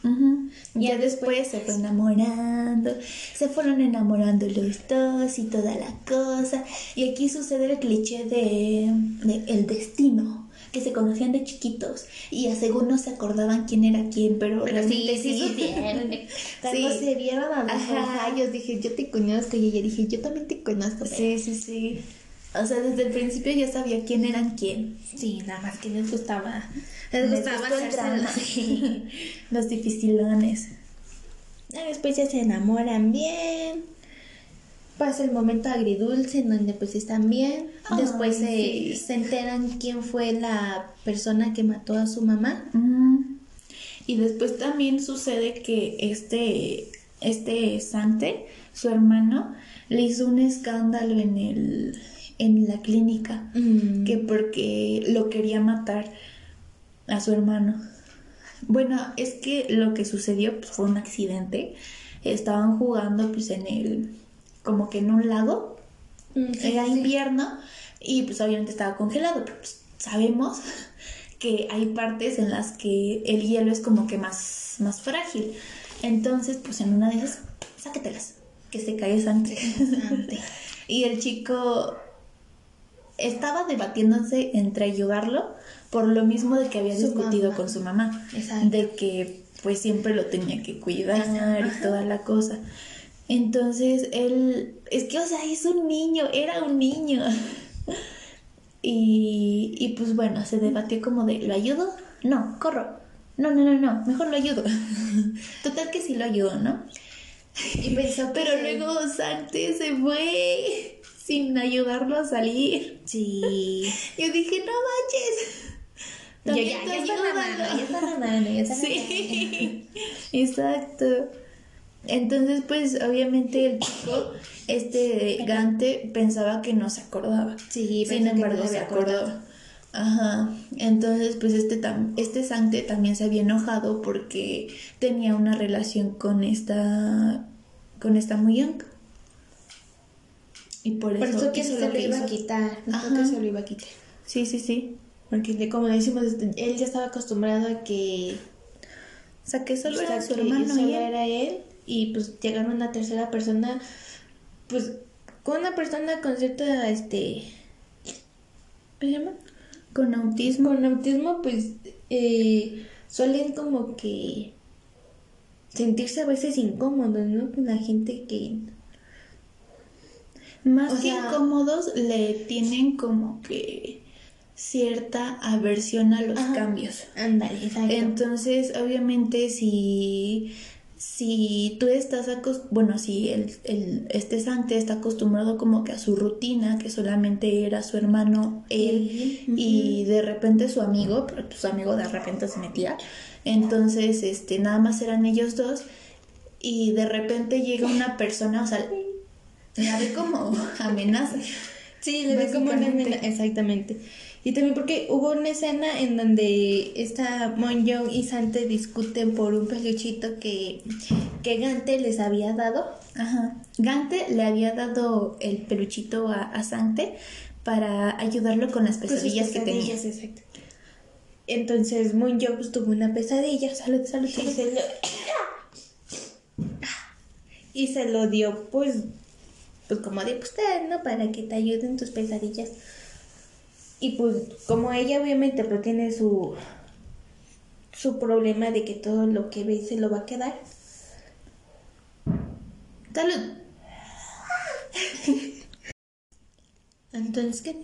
Ya Ya después se fue enamorando, se fueron enamorando los dos y toda la cosa. Y aquí sucede el cliché de, de el destino, que se conocían de chiquitos y a según no se acordaban quién era quién, pero, Pero sí, realmente sí, *laughs* sí. se vieron a los Ajá. yo dije, yo te conozco. Y ella dije, yo también te conozco. pero- Sí, sí, sí. O sea, desde el principio ya sabía quién eran quién. Sí, nada más que les gustaba. Les Les gustaba el drama. Los *laughs* *laughs* dificilones. Después ya se enamoran bien. Pasa el momento agridulce en donde pues están bien. Ay, Después se, sí. se enteran quién fue la persona que mató a su mamá. Mm. Y después también sucede que este, este Sante, su hermano, le hizo un escándalo en el en la clínica, Mm. que porque lo quería matar a su hermano. Bueno, es que lo que sucedió pues, fue un accidente. Estaban jugando pues en el como que en un lago Mm, sí, era sí. invierno y pues obviamente estaba congelado, pero pues sabemos *laughs* que hay partes en las que el hielo es como que más, más frágil. Entonces, pues en una de esas, sáquetelas, que se cae sangre. *laughs* Y el chico estaba debatiéndose entre ayudarlo por lo mismo de que había Su discutido mamá. con su mamá. Exacto. De que pues siempre lo tenía que cuidar Ajá. y toda la cosa. Entonces él, es que o sea, es un niño, era un niño. *laughs* Y, y pues bueno, se debatió como de, ¿lo ayudo? No, corro. No, no, no, no, mejor lo ayudo. *laughs* Total que sí lo ayudo, ¿no? Y pensó que- Pero luego Sante se fue sin ayudarlo a salir. Sí. *laughs* Yo dije, no manches. Yo ya, tú ya está ayúdalo". nadando, ya está nadando, ya está. Sí, exacto. Entonces, pues, obviamente el chico, este Gante, pensaba que no se acordaba. Sí, Sin que embargo, no se acordó. Ajá. Entonces, pues, este, tam- este Sante también se había enojado porque tenía una relación con esta, con esta Muyong. Y por eso, Por eso que hizo se lo lo iba a quitar. Por eso que se lo iba a quitar. Sí, sí, sí. Porque como decimos, este, él ya estaba acostumbrado a que O sea, que solo o sea, era su hermano solo y él. era él y pues llegaron una tercera persona, pues con una persona con cierta, este, ¿qué se llama? Con autismo. Con autismo, pues eh, suelen como que sentirse a veces incómodos, ¿no? Con la gente que... Más O que sea- incómodos, le tienen como que cierta aversión a los Ajá. cambios. Ándale, exacto. Entonces, obviamente, si, si tú estás acostumbrado, bueno, si el, el, este Sante está acostumbrado como que a su rutina, que solamente era su hermano, él, y de repente su amigo, pero su amigo de repente se metía, entonces, este, nada más eran ellos dos, y de repente llega una persona, o sea, la ve como *laughs* amenaza. Sí, le ve como una nena, exactamente. Y también porque hubo una escena en donde esta Monjong y Sante discuten por un peluchito que, que Gante les había dado. Ajá. Gante le había dado el peluchito a, a Sante para ayudarlo con las pesadillas que tenía. exacto. Entonces Monjong pues, tuvo una pesadilla, salud, salud, salud. Y se lo, y se lo dio pues, pues como de pues, ten, ¿no? Para que te ayuden tus pesadillas. Y pues como ella obviamente pues tiene su su problema de que todo lo que ve se lo va a quedar. Salud. *laughs* Entonces, ¿qué?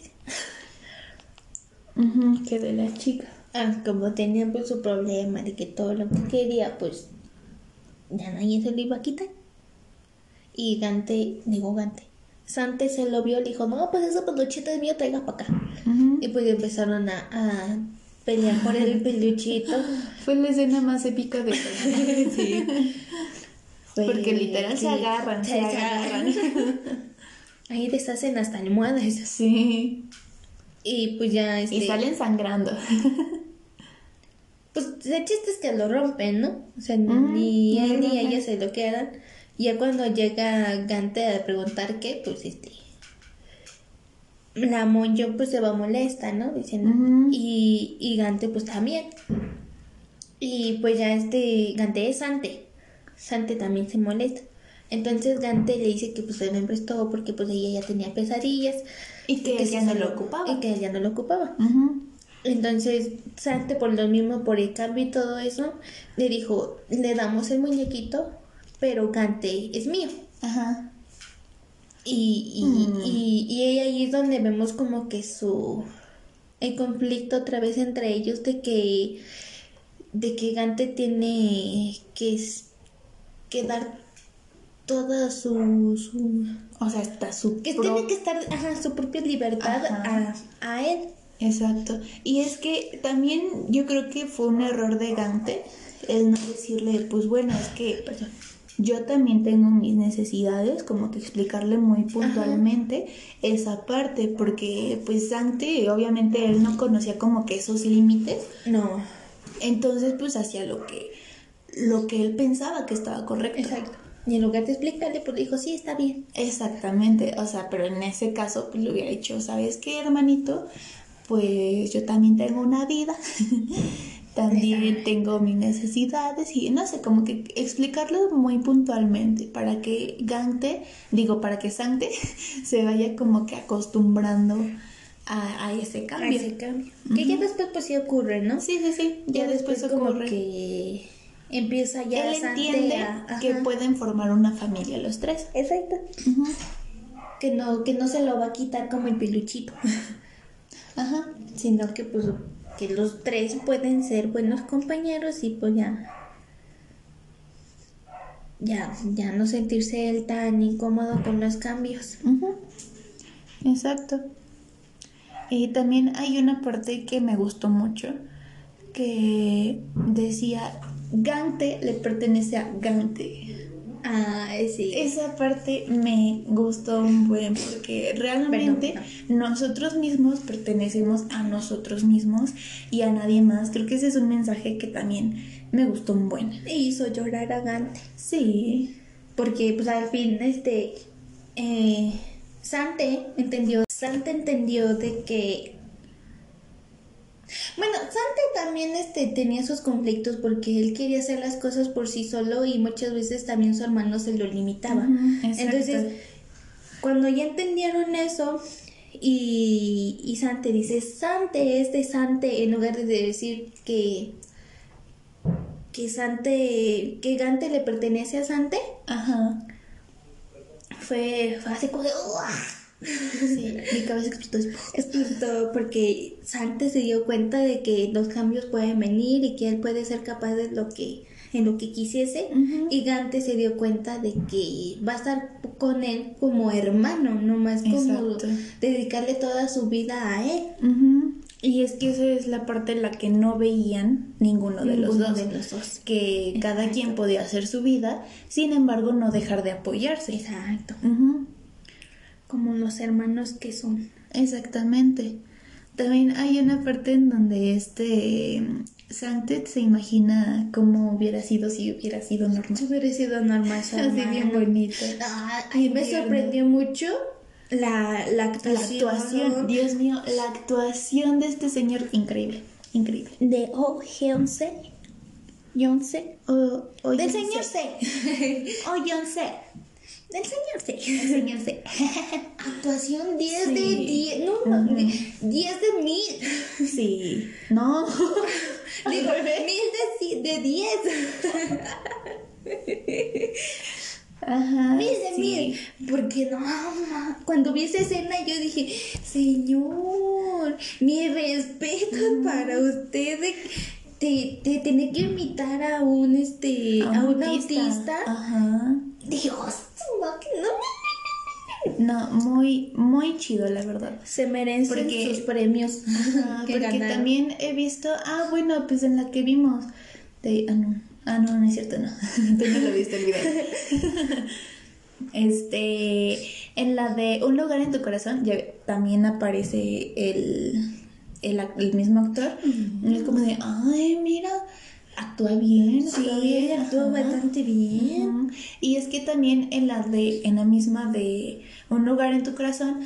Ujú, que de la chica. Ah, como tenía pues su problema de que todo lo que quería, pues ya nadie se lo iba a quitar. Y Gante, digo Gante, Sante se lo vio, le dijo, no, pues ese peluchito es mío, traiga para acá. Y pues empezaron a, a pelear por el *laughs* peluchito. Fue la escena más épica de *laughs* sí. Pues, Porque literal se sí, agarran, se, se agarran. Ahí deshacen hasta almohadas. sí. Y pues ya este. Y salen sangrando. *laughs* Pues el chiste es que lo rompen, ¿no? O sea, Mm, ni él ni rompen. ella se lo quedan. Y ya cuando llega Gante a preguntar qué, pues este. La Monjo pues se va molesta, ¿no? Diciendo. Y, y Gante pues también. Y pues ya este. Gante es Sante. Sante también se molesta. Entonces Gante le dice que pues se lo prestó porque pues ella ya tenía pesadillas. Y que, que ella no lo ocupaba. Y que ella no lo ocupaba. Entonces, Sante, por lo mismo, por el cambio y todo eso, le dijo, le damos el muñequito, pero Gante es mío. Ajá. Y, y, Mm. y, y ahí es donde vemos como que su... el conflicto otra vez entre ellos de que... de que Gante tiene que, es- que dar toda su... su O sea, está su que pro- tiene que estar, ajá, su propia libertad a, a él. Exacto. Y es que también yo creo que fue un error de Gante el no decirle, pues bueno, es que yo también tengo mis necesidades, como que explicarle muy puntualmente esa parte, porque pues Gante obviamente él no conocía como que esos límites, No. entonces pues hacía lo que lo que él pensaba que estaba correcto. Exacto. Y en lugar de explicarle, pues dijo, sí, está bien. Exactamente, o sea, pero en ese caso pues le hubiera dicho, ¿sabes qué, hermanito? Pues yo también tengo una vida, *laughs* también tengo mis necesidades y no sé, como que explicarlo muy puntualmente para que Gante, digo, para que Sante *laughs* se vaya como que acostumbrando a, a ese cambio. Ese cambio. Que ya después pues sí ocurre, ¿no? Sí, sí, sí, ya, después, como ocurre. que empieza ya Él Sante entiende a- que pueden formar una familia los tres. Exacto. Que no, que no se lo va a quitar como el peluchito. *laughs* Ajá. Sino que pues que los tres pueden ser buenos compañeros y pues ya. Ya, ya no sentirse él tan incómodo con los cambios. Exacto. Y también hay una parte que me gustó mucho, que decía, Gante le pertenece a Gante. Ah, sí. Esa parte me gustó un buen porque realmente nosotros mismos pertenecemos a nosotros mismos y a nadie más. Creo que ese es un mensaje que también me gustó un buen. E hizo llorar a Gante. Sí. Porque pues al fin este eh, Sante entendió, Sante entendió de que bueno, Sante también este tenía sus conflictos porque él quería hacer las cosas por sí solo y muchas veces también su hermano se lo limitaba. Entonces, cuando ya entendieron eso y, y Sante dice Sante es de Sante en lugar de decir que que Sante que Gante le pertenece a Sante Ajá. fue, fue así como de ¡Uah! Sí, mi cabeza explotó. explotó porque Sante se dio cuenta de que los cambios pueden venir y que él puede ser capaz de lo que en lo que quisiese y Gante se dio cuenta de que va a estar con él como hermano, no más como Exacto. dedicarle toda su vida a él. Y es que esa es la parte en la que no veían ninguno de los dos. de los dos. Que cada quien podía hacer su vida, sin embargo no dejar de apoyarse. Exacto. Como los hermanos que son. Exactamente. También hay una parte en donde este Sanctet se imagina cómo hubiera sido si hubiera sido normal. Hubiera sido normal *laughs* Así bien bonito. Ah, a mí me sorprendió mucho la, la La actuación, actuación, Dios mío, la actuación de este señor, increíble, increíble. de Oh Hyun-se. Hyun-se. O, o Del señor Se. *laughs* O Yonsei. Del señor Se. El señor C. *laughs* Actuación 10 Sí. de 10. No, no, Ujú. 10 de mil. Sí. No. *laughs* Digo, mil de, ci- de 10. Ajá. Mil de sí. mil. Porque no, cuando vi esa escena yo dije, señor, mi respeto para usted de, de, de tener que imitar a un este a, un autista. Ajá. Dios, no No, muy, muy chido, la verdad. se merecen Porque- sus premios *laughs* Ajá, que porque ganaron. también he visto, ah, bueno, pues en la que vimos de, ah, no, Ah, no, no es cierto, no. *laughs* Tú no lo viste el video. *laughs* Este, en la de Un lugar en tu corazón ya también aparece el, el, mismo actor. Y es como de, ay, mira, actúa bien, actúa Sí, bien. actúa ajá". bastante bien. Y es que también en la de, en la misma de Un lugar en tu corazón,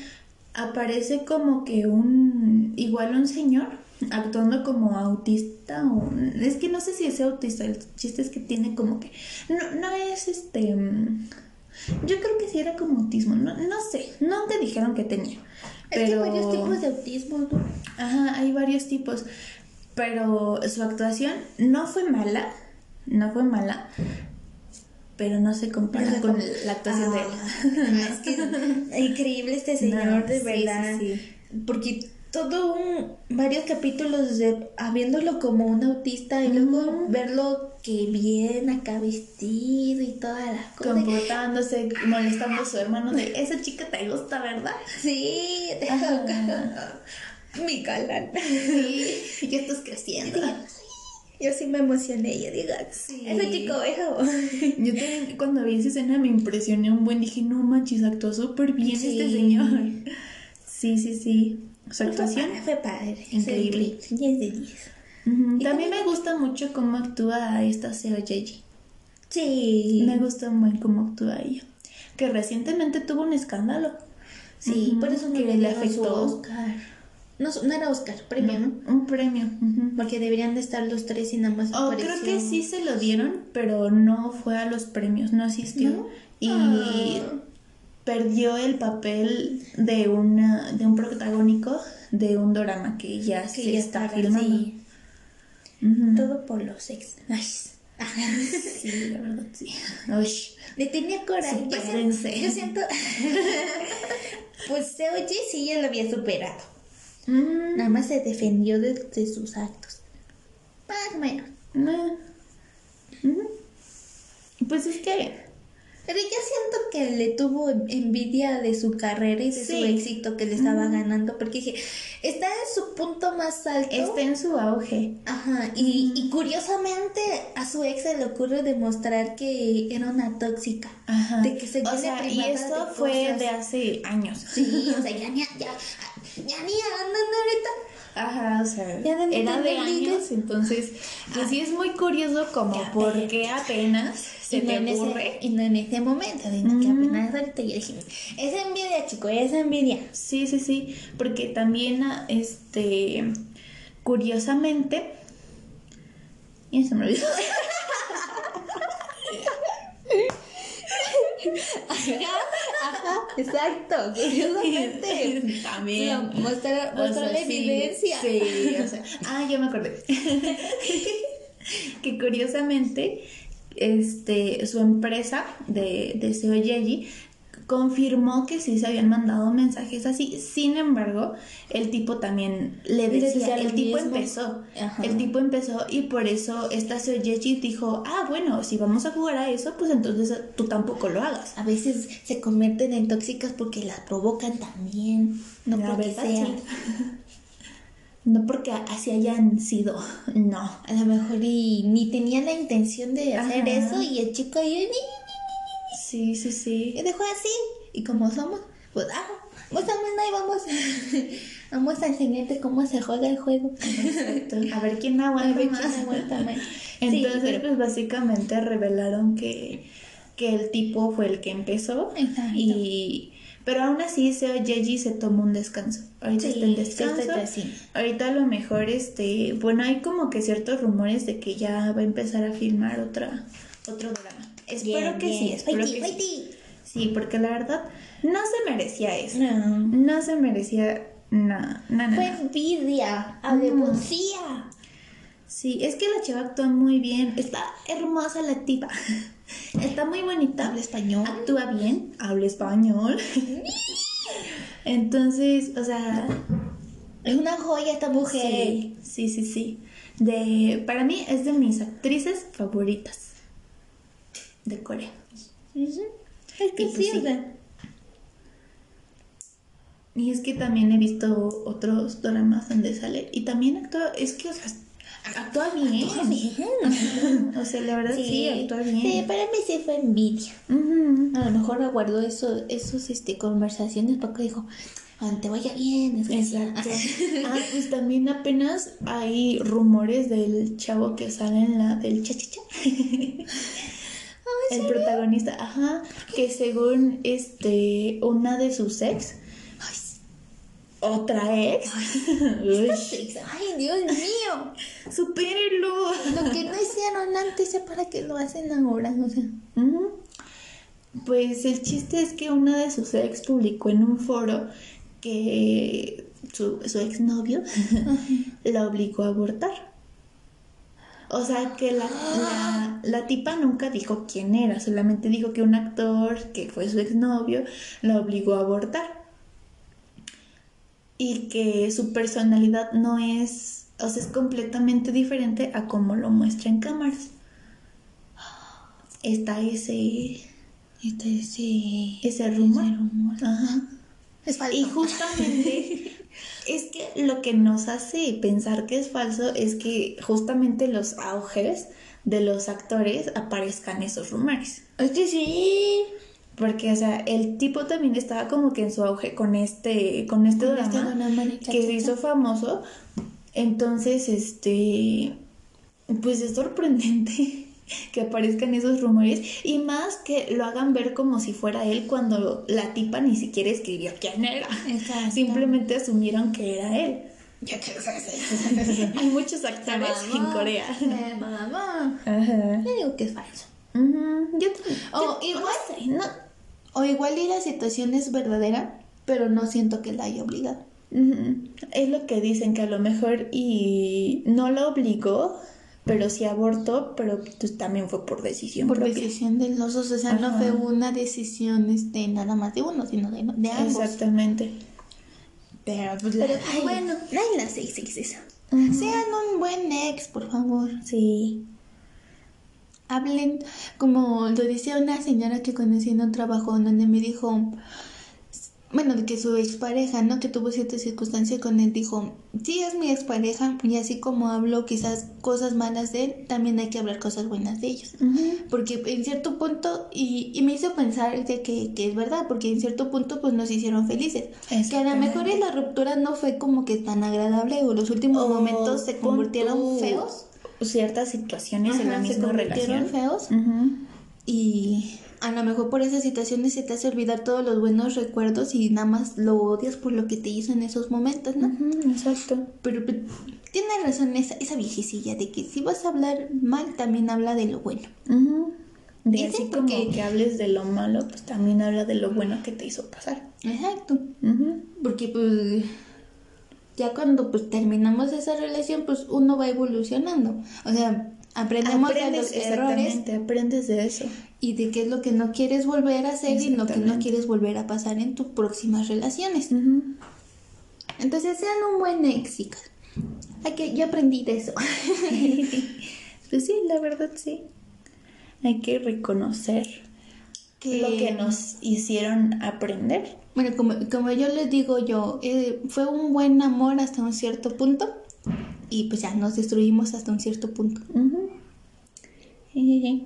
aparece como que un, igual un señor actuando como autista o es que no sé si es autista, el chiste es que tiene como que no, no es este mm, yo creo que sí era como autismo, no, no sé, nunca dijeron que tenía. Es que Pero hay varios tipos de autismo, ¿no? Ajá, hay varios tipos. Pero su actuación no fue mala. No fue mala. Pero no se compara No con la actuación de él. Ah, es que *laughs* increíble este señor, No, de sí, verdad. sí, Porque todo un varios capítulos de habiéndolo como un autista y luego verlo que bien acá vestido y todas las cosas. Comportándose, molestando a su hermano de *laughs* esa chica te gusta, ¿verdad? Sí, Ajá. mi galán. Sí, ya estás creciendo. Yo sí me emocioné, yo digo, Sí. ese chico viejo. Yo también cuando vi esa escena me impresioné un buen, dije, no manches, actuó súper bien Sí. este señor. Sí, sí, sí. Su actuación Fue padre, Increíble. 10 de 10. Ujú, Y También me gusta mucho cómo actúa esta Seo Yeji. Sí. Me gusta muy cómo actúa ella. Que recientemente tuvo un escándalo. Sí, por eso no le le afectó. Oscar. No, no era Oscar, premio, ¿no? Un premio. Porque deberían de estar los tres y nada más Oh, apareció- creo que sí se lo dieron, pero no fue a los premios, no asistió. ¿No? Y Ah. Perdió el papel de una de un protagónico de un drama que ya Que se ya está filmando. sí. Ujú. Todo por los ex. Ay. Sí, *laughs* la verdad, *laughs* sí. Uy. Le tenía coraje. Yo siento, yo siento... *laughs* pues se oye, sí, ya lo había superado. Mm, Nada más se defendió de, de sus actos. Más o menos. no. Ujú. Pues es que Pero yo siento que le tuvo envidia de su carrera y de Sí. su éxito que le estaba ganando. Porque dije, está en su punto más alto. está en su auge. Ajá, y, y curiosamente a su ex se le ocurre demostrar que era una tóxica. Ajá. De que se o sea, y eso de fue de hace años. Sí, o sea, ya ni, ya, ya ni andan ahorita. Ajá, o sea, Ya de tener años, entonces, pues sí es muy curioso como por qué apenas se y, no te en ocurre. ese, y no en ese momento, que apenas ahorita yo dije, es envidia, chico, es envidia. Sí, sí, sí, porque también, ah, este, curiosamente, ya se me olvidó. *laughs* Ajá, exacto, curiosamente. *laughs* También. No, mostrar, O mostrar sea, la sí, evidencia. Sí, o sea, ah, ya me acordé. *laughs* que curiosamente, este, su empresa de, de Seo Yeji confirmó que sí se habían mandado mensajes así. Sin embargo, el tipo también le decía, el tipo mismo. empezó. Ajá. El tipo empezó y por eso esta Seo Yeji dijo, ah, bueno, si vamos a jugar a eso, pues entonces tú tampoco lo hagas. A veces se convierten en tóxicas porque las provocan también, no La porque verdad, sea. sí. *laughs* No porque así hayan sido, no. A lo mejor y ni tenían la intención de hacer Ajá. eso y el chico ni, Sí, sí, sí. y dejó así. Y como somos, pues ah, pues también ahí vamos. vamos a *laughs* enseñarte cómo se juega el juego. Exacto. A ver quién A aguanta ver más. quién aguanta más. *laughs* Entonces, Sí, pero- pues básicamente revelaron que, que el tipo fue el que empezó. Exacto. Y, pero aún así, Seo Yeji se tomó un descanso. Ahorita Sí, está en descanso. está así. Ahorita a lo mejor, este, bueno, hay como que ciertos rumores de que ya va a empezar a filmar otra, otro drama. Espero Bien, que sí, espero Fighty, que sí. Sí, porque la verdad no se merecía eso. No. No se merecía nada, nada. Fue envidia, alevosía. Sí, es que la chava actúa muy bien. Está hermosa la tipa. *laughs* Está muy bonita. Habla español. Actúa bien. Habla español. *laughs* Entonces, o sea, Es una joya esta mujer. sí, sí, sí, sí. De, para mí es de mis actrices favoritas de Corea. Ujú. Es que Y pues sí, sí. o sea, Y es que también he visto otros dramas donde sale. Y también actúa, es que, o sea, Actúa bien. *laughs* o sea, la verdad sí, actúa bien. Sí, para mí sí fue envidia. A lo mejor aguardó eso, esos este, conversaciones para que dijo, te vaya bien, desgraciada". Exacto. *laughs* Ah, pues también apenas hay rumores del chavo que sale en la del *laughs* el protagonista, ajá, que según este una de sus ex, Ay, otra ex, *laughs* Uy, Ay, Dios mío. supérelo. Lo que no hicieron antes, ya para que lo hacen ahora, o sea. Pues el chiste es que una de sus ex publicó en un foro que su, su exnovio *laughs* la obligó a abortar. O sea que la, la, la tipa nunca dijo quién era, solamente dijo que un actor que fue su exnovio la obligó a abortar. Y que su personalidad no es, o sea, es completamente diferente a como lo muestra en cámaras. Está ese Este, sí. ese rumor. Ese rumor. Ajá. Es falso. Y justamente *laughs* es que lo que nos hace pensar que es falso es que justamente los auges de los actores aparezcan esos rumores. Es que sí. Porque, o sea, el tipo también estaba como que en su auge con este, con este Con este drama de que se hizo famoso. Entonces, este, pues es sorprendente *laughs* que aparezcan esos rumores y más que lo hagan ver como si fuera él cuando la tipa ni siquiera escribió quién era. Exacto. Simplemente asumieron que era él. *laughs* Hay muchos actores en Corea. Mamá. Ajá. Yo digo que es falso. Yo. O igual- no sé, no, O igual y la situación es verdadera, pero no siento que la haya obligado. Es lo que dicen que a lo mejor y no lo obligó, pero sí abortó, pero pues también fue por decisión Por propia. decisión de los dos, o sea, no fue una decisión este, nada más de uno, sino de, de ambos. Exactamente. Pero, pues, Pero, ay, bueno. ay, las seis exes. Sean un buen ex, por favor. Sí. Hablen, como lo decía una señora que conocí en un trabajo donde me dijo, bueno, de que su expareja, ¿no? Que tuvo cierta circunstancia con él, dijo, sí, es mi expareja, y así como hablo quizás cosas malas de él, también hay que hablar cosas buenas de ellos. Porque en cierto punto, y, y me hizo pensar de que, que es verdad, porque en cierto punto pues nos hicieron felices. Que a lo mejor en la ruptura no fue como que tan agradable o los últimos momentos se convirtieron feos. Ciertas situaciones en la Ajá, se misma convirtieron relación. feos. Y a lo mejor por esas situaciones se te hace olvidar todos los buenos recuerdos y nada más lo odias por lo que te hizo en esos momentos, ¿no? Exacto. Pero, pero tiene razón esa, esa viejecilla de que si vas a hablar mal, también habla de lo bueno. De así como que hables de lo malo, pues también habla de lo bueno que te hizo pasar. Exacto. Porque pues ya cuando pues terminamos esa relación, pues uno va evolucionando. O sea, aprendemos de los errores exactamente, aprendes de eso. Y de qué es lo que no quieres volver a hacer y lo que no quieres volver a pasar en tus próximas relaciones. Entonces sean un buen ex, chicas. Yo aprendí de eso. *laughs* Pues sí, la verdad sí. Hay que reconocer Que- lo que nos hicieron aprender. Bueno, como, como yo les digo yo, eh, fue un buen amor hasta un cierto punto y pues ya nos destruimos hasta un cierto punto. Ujú. Jejeje.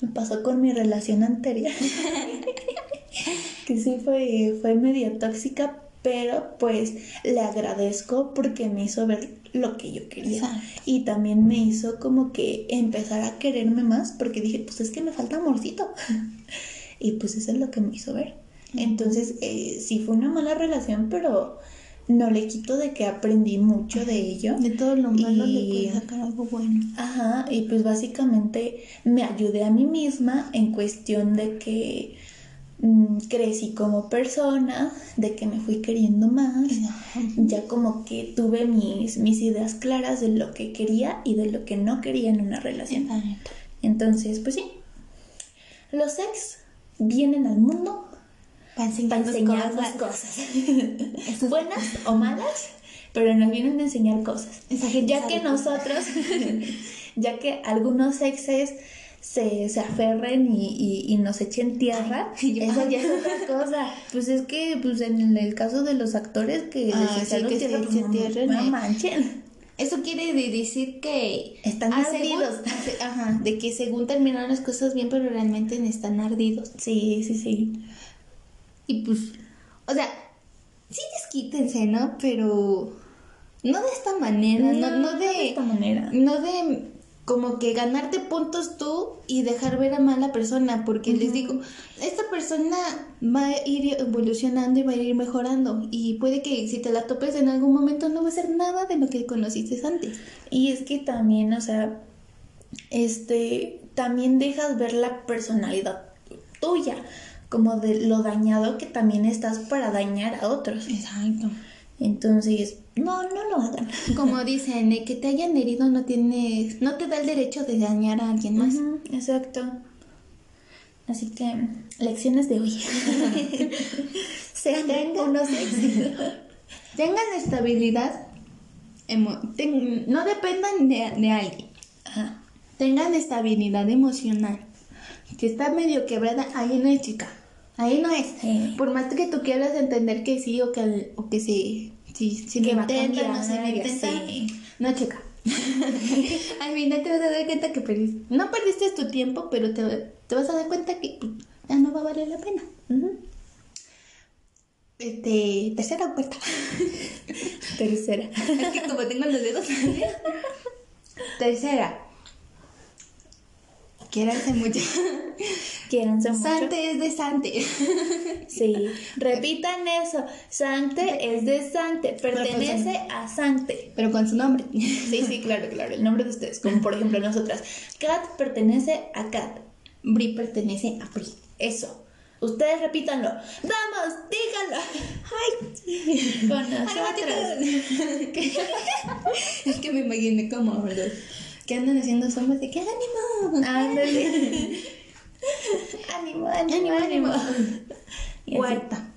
Me pasó con mi relación anterior. *laughs* que sí fue, fue media tóxica, pero pues le agradezco porque me hizo ver lo que yo quería. Exacto. Y también me hizo como que empezar a quererme más porque dije, pues es que me falta amorcito. *laughs* y pues eso es lo que me hizo ver. Entonces, eh, sí fue una mala relación, pero no le quito de que aprendí mucho de ello. De todo lo malo le Y- puedes sacar algo bueno. Ajá, y pues básicamente me ayudé a mí misma en cuestión de que mm, crecí como persona, de que me fui queriendo más, ya como que tuve mis, mis ideas claras de lo que quería y de lo que no quería en una relación. Exacto. Entonces, pues sí, los ex vienen al mundo Para para enseñarnos cosas. *laughs* buenas o malas, pero nos vienen a enseñar cosas. Esa gente Ya que nosotros, *laughs* ya que algunos exes se, se aferren y, y, y nos echen tierra, Ay, eso ya es *laughs* otra cosa. Pues es que, pues en el caso de los actores que Ah, les sí, que se tierra, pues echen tierra, no no. manchen. Eso quiere de- decir que Están ah, ardidos. según- ajá, de que según terminaron las cosas bien, pero realmente están ardidos. Sí, sí, sí. Y pues, o sea, sí desquítense, ¿no? Pero no de esta manera, no, no de, esta manera. no de como que ganarte puntos tú y dejar ver a mala persona, porque les digo, esta persona va a ir evolucionando y va a ir mejorando y puede que si te la topes en algún momento no va a ser nada de lo que conociste antes. Y es que también, o sea, este, también dejas ver la personalidad tuya, como de lo dañado que también estás para dañar a otros. Exacto. Entonces, no, no lo hagan. *laughs* Como dicen, de que te hayan herido no tienes, no te da el derecho de dañar a alguien más. Exacto. Así que, lecciones de hoy. *laughs* Sean unos éxitos. *laughs* Tengan estabilidad, ten- no dependan de, de alguien. Ajá. Tengan estabilidad emocional. Si está medio quebrada, ahí no es chica. Ahí no es. Sí. Por más que tú quieras entender que sí o que, o que sí, sí, sí Que lo va a intentan, no se lo intentan, sí. no chica. *laughs* Al final te vas a dar cuenta que perdiste. No perdiste tu tiempo, pero te, te vas a dar cuenta que ya no va a valer la pena. Este, tercera o cuarta. *laughs* Tercera. *laughs* Es que como tengo los dedos. Tercera. Quiéranse mucho. Quiéranse mucho. Sante es de Sante. Sí, repitan eso. Sante es de Sante, pertenece a Sante. Pero con su nombre. Sí, sí, claro, claro, el nombre de ustedes, como por ejemplo nosotras. Kat pertenece a Kat. Bri pertenece a Bri. Eso. Ustedes repítanlo. Vamos, díganlo. ¡Ay! Con nosotros. *laughs* es que me imaginé como ¿verdad? Que andan haciendo sombras de que ánimo. Ándale. *laughs* ánimo, ánimo, Ánimo, así. Cuarta.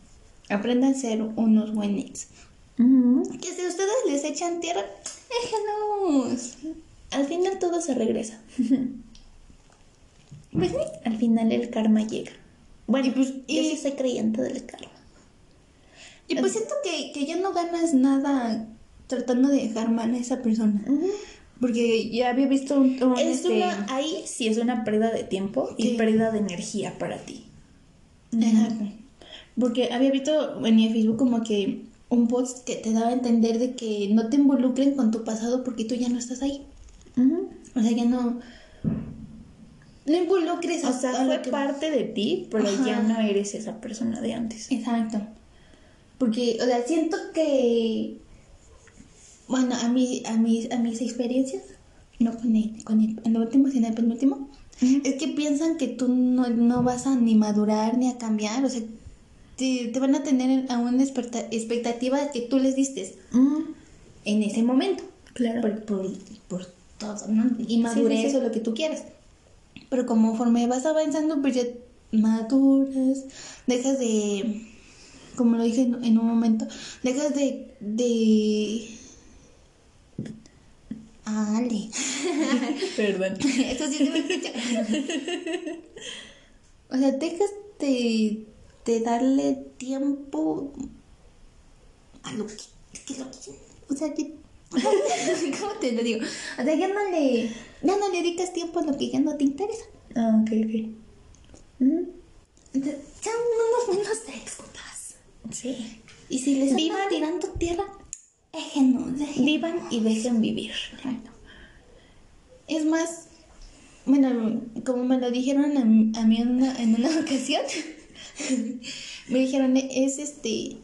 Aprendan a ser unos buenos. Que si ustedes les echan tierra, déjenos. Al final todo se regresa. *laughs* Pues sí. Al final el karma llega. Bueno, Y pues, yo sí soy creyente del karma. Y pues siento que, que ya no ganas nada tratando de dejar mal a esa persona. Porque ya había visto un... un, Es este, una, ahí sí es una pérdida de tiempo y pérdida de energía para ti. Exacto. Porque había visto en mi Facebook como que un post que te daba a entender de que no te involucren con tu pasado porque tú ya no estás ahí. O sea, ya no... No involucres O a- sea, a fue que- parte de ti, pero Ajá. ya no eres esa persona de antes. Exacto. Porque, o sea, siento que... Bueno, a, mí, a, mis, a mis experiencias, no con el, con el, el último, sino el penúltimo, es que piensan que tú no, no vas a ni madurar ni a cambiar, o sea, te, te van a tener a una expecta- expectativa que tú les diste en ese momento. Claro. Por, por, por todo, ¿no? Y madurez sí, sí. o lo que tú quieras. Pero conforme vas avanzando, pues ya maduras, dejas de, como lo dije en, en un momento, dejas de, de... Ale. *laughs* Perdón. *laughs* Eso sí escucha. *laughs* o sea, dejas de, de darle tiempo a lo que, que lo que- o sea, que- ¿cómo te lo digo? O sea, ya no le, ya no le dedicas tiempo a lo que ya no te interesa. Ah, ok, ok. Ujú. Entonces, ya unos buenos compas. Sí. Y si les Vivan. están tirando tierra, déjenos, déjenos. Vivan y dejen vivir. Es más, bueno, como me lo dijeron a, mí- a mí en una, en una *laughs* ocasión, *laughs* me dijeron, es este,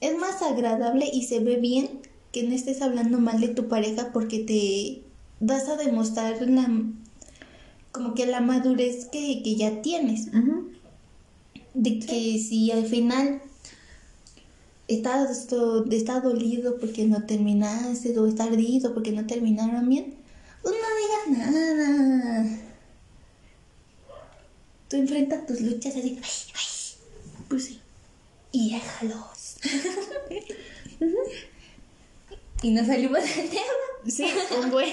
es más agradable y se ve bien que no estés hablando mal de tu pareja porque te vas a demostrar la, como que la madurez que, que ya tienes. De que si al final estás, do- está dolido porque no terminaste o está ardido porque no terminaron bien, pues no digas nada. Tú enfrentas tus luchas así, ay, ay, Pues sí. y déjalos. *laughs* y nos salimos *laughs* del tema. Sí, un buen.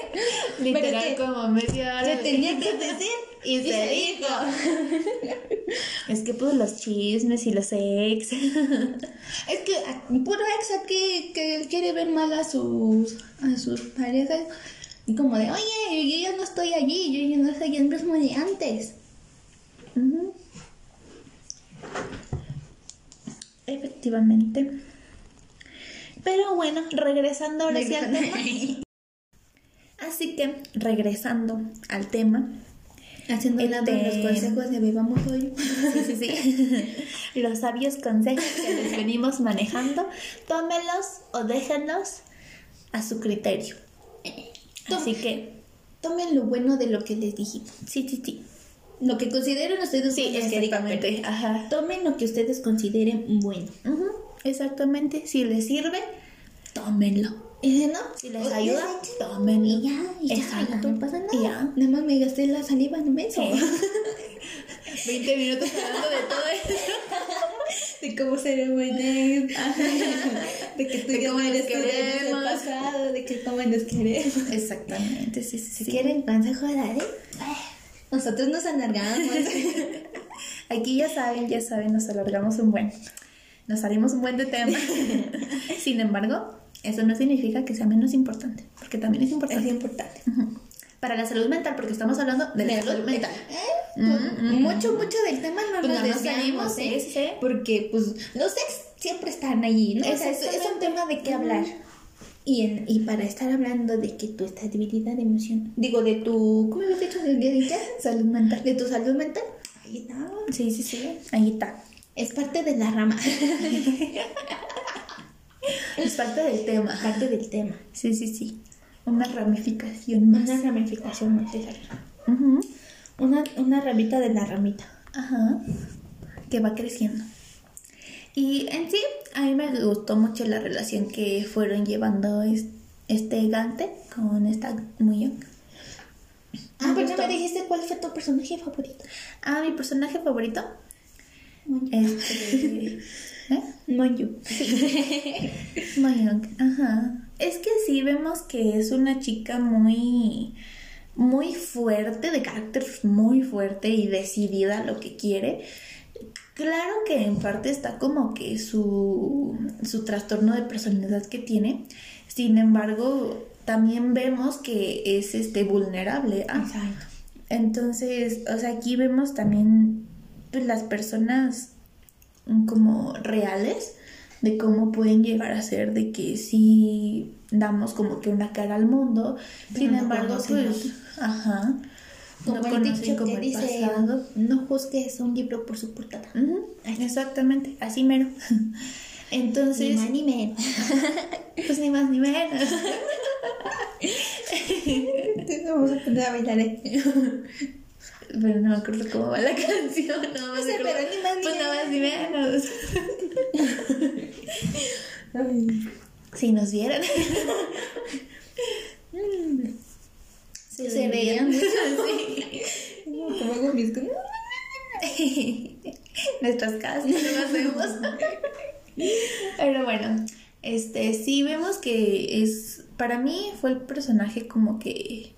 *laughs* Literal, que- como media hora. Se tenía que *laughs* decir. Y, Y se se dijo. es que pues los chismes y los ex. Es que a- puro ex aquí que quiere ver mal a sus, a sus parejas. Y como de, oye, yo ya no estoy allí, yo ya no soy el mismo de antes. Efectivamente. Pero bueno, regresando ahora sí al tema. *laughs* Así que, regresando al tema. Haciendo Este- los consejos de Bebamos Hoy. Sí, sí, sí. *laughs* Los sabios consejos que les *laughs* venimos manejando, tómenlos o déjenlos a su criterio. Así que, Tomen lo bueno de lo que les dijimos. sí, sí, sí. Lo que consideren ustedes Sí, bueno, exactamente. Ajá. Tomen lo que ustedes consideren bueno. Ujú, Exactamente. Si les sirve, tómenlo. Y si no, Si les ayuda, tómenlo. Y ya, y ya, no pasa nada. Y ya. Nada más me gasté la saliva en un beso. 20 *laughs* minutos hablando de todo eso. *laughs* de cómo ser buen ex, de que tú De ya no eres queremos. pasado, de que cómo nos queremos. Exactamente, sí, sí, Si sí. quieren consejo Ari, nosotros nos alargamos. *laughs* Aquí ya saben, ya saben, nos alargamos un buen. Nos salimos un buen de tema. *laughs* Sin embargo, eso no significa que sea menos importante, porque también es es importante. Para la salud mental, porque estamos hablando de la salud mental. Eh, Mm, pues, mm, mucho, mucho del tema no Pues nos salimos, ¿eh? sí. Porque, pues, los ex siempre están allí, ¿no? O sea, es, es un tema de qué hablar. Y, en, y para estar hablando de que tu estabilidad de emoción, digo, de tu, ¿cómo habías dicho? ¿De? Salud mental. De tu salud mental. Ahí está. Sí, sí, sí. Ahí está. Es parte de la rama. *laughs* Es parte del tema. parte del tema. Sí, sí, sí. Una ramificación más. Una ramificación más, exacto. Una, una ramita de la ramita. Ajá. Que va creciendo. Y en sí, a mí me gustó mucho la relación que fueron llevando es- este Gante con esta muy young. Ah, pero ya gustó. me dijiste cuál fue tu personaje favorito. Ah, mi personaje favorito. Este. ¿Eh? Mayong, ajá. Es que sí vemos que es una chica muy, muy fuerte, de carácter muy fuerte y decidida a lo que quiere. Claro que en parte está como que su, su trastorno de personalidad que tiene. Sin embargo, también vemos que es este vulnerable. ¿ah? Exacto. Entonces, o sea, aquí vemos también pues, las personas mm, como reales de cómo pueden llegar a ser, de que sí damos como que una cara al mundo, Pero sin no embargo, pues, ajá, Como no el dicho como que el dice, pasado. no juzgues un libro por su portada. Exactamente, así mero. *laughs* Ni Entonces, más ni menos. *laughs* pues ni más ni menos. *laughs* Vamos a poner a bailar. Pero no me acuerdo cómo va la *laughs* canción, no No sé, acuerdo. pero ni más ni Pues nada más ni menos. Ay. Si nos vieran. Se, Se veían mucho. sí. *laughs* Como hago mis. *laughs* Nuestras casas no lo hacemos. Pero bueno, este sí vemos que es. Para mí fue el personaje como que.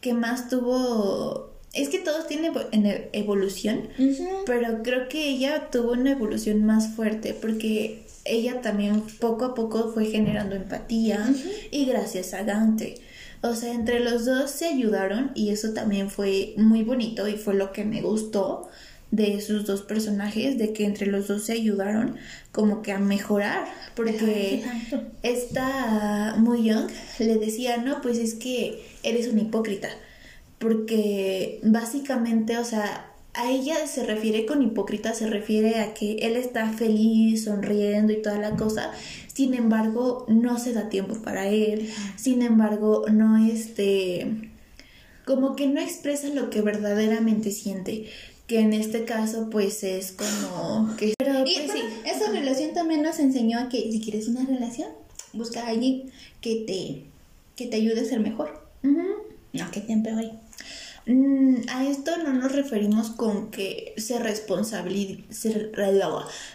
que más tuvo. Es que todos tienen e- evolución. Pero creo que ella tuvo una evolución más fuerte porque ella también poco a poco fue generando empatía y gracias a Gante. O sea, entre los dos se ayudaron y eso también fue muy bonito y fue lo que me gustó de esos dos personajes, de que entre los dos se ayudaron como que a mejorar, porque esta muy young le decía, no, pues es que eres un hipócrita, porque básicamente, o sea, a ella se refiere con hipócrita, se refiere a que él está feliz, sonriendo y toda la cosa, sin embargo, no se da tiempo para él, sin embargo, no este, como que no expresa lo que verdaderamente siente, que en este caso pues es como que... Pero Y pues, bueno, sí. esa relación también nos enseñó a que si quieres una relación, busca a alguien que te, que te ayude a ser mejor. No, que te empeore. Mm, a esto no nos referimos con que se, responsabili- se,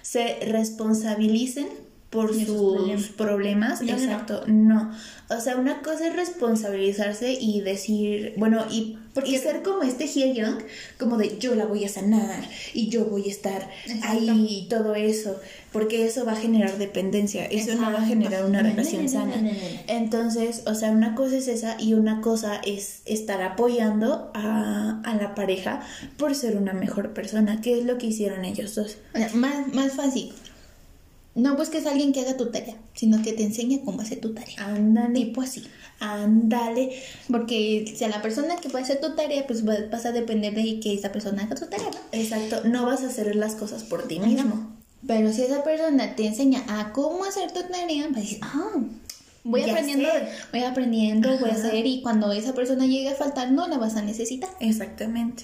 se responsabilicen por sus problemas. Exacto, no. O sea, una cosa es responsabilizarse y decir, bueno, y, Porque- y ser como este Hye Young, como de yo la voy a sanar y yo voy a estar Exacto. ahí y todo eso, porque eso va a generar dependencia, eso no va a generar una relación sana. Entonces, o sea, una cosa es esa y una cosa es estar apoyando a, a la pareja por ser una mejor persona, que es lo que hicieron ellos dos. Más, más fácil. No busques a alguien que haga tu tarea, sino que te enseñe cómo hacer tu tarea. Ándale, Tipo así. ándale. Porque si a la persona que va a hacer tu tarea, pues va- vas a depender de que esa persona haga tu tarea, ¿no? Exacto, no vas a hacer las cosas por ti mismo. Pero si esa persona te enseña a cómo hacer tu tarea, vas a decir, ah, voy Ya aprendiendo, sé. voy aprendiendo, voy a hacer y cuando esa persona llegue a faltar, no la vas a necesitar. Exactamente.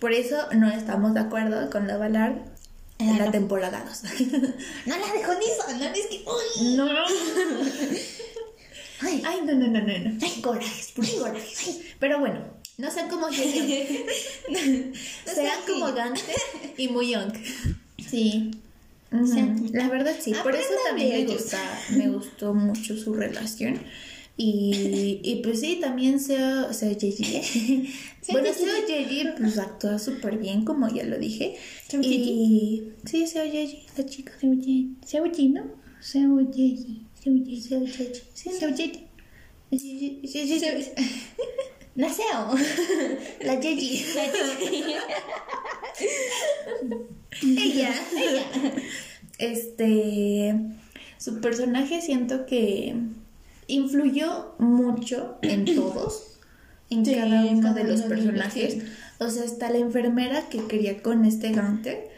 Por eso no estamos de acuerdo con la Valar en la temporada 2. *laughs* No la dejo ni sola, no es que... ¡Uy! no. *laughs* Ay, Ay, no, no, no, no, no. Ay, corajes, puros corajes. Pero bueno, no sean como Hye *laughs* no Sean sean como. Gante y muy young. Sí. La verdad sí, por eso también me gusta, me gustó mucho su relación. Y, y pues sí, también Seo, Seo Yeji. *laughs* *laughs* bueno, Yeji. Seo Yeji pues actúa súper bien, como ya lo dije. Seo y sí, Seo Yeji, la chica. Seuye, Seuye, ¿no? Seuye, Seuye, Seo Yeji. Seuye. Yeji, Yeji, Yeji. Naseo. La Yeji. *laughs* Ella, ella. Este, su personaje siento que influyó mucho en *clears throat* todos, en Sí, cada uno cada de los personajes. O sea, hasta la enfermera que quería con este Gante.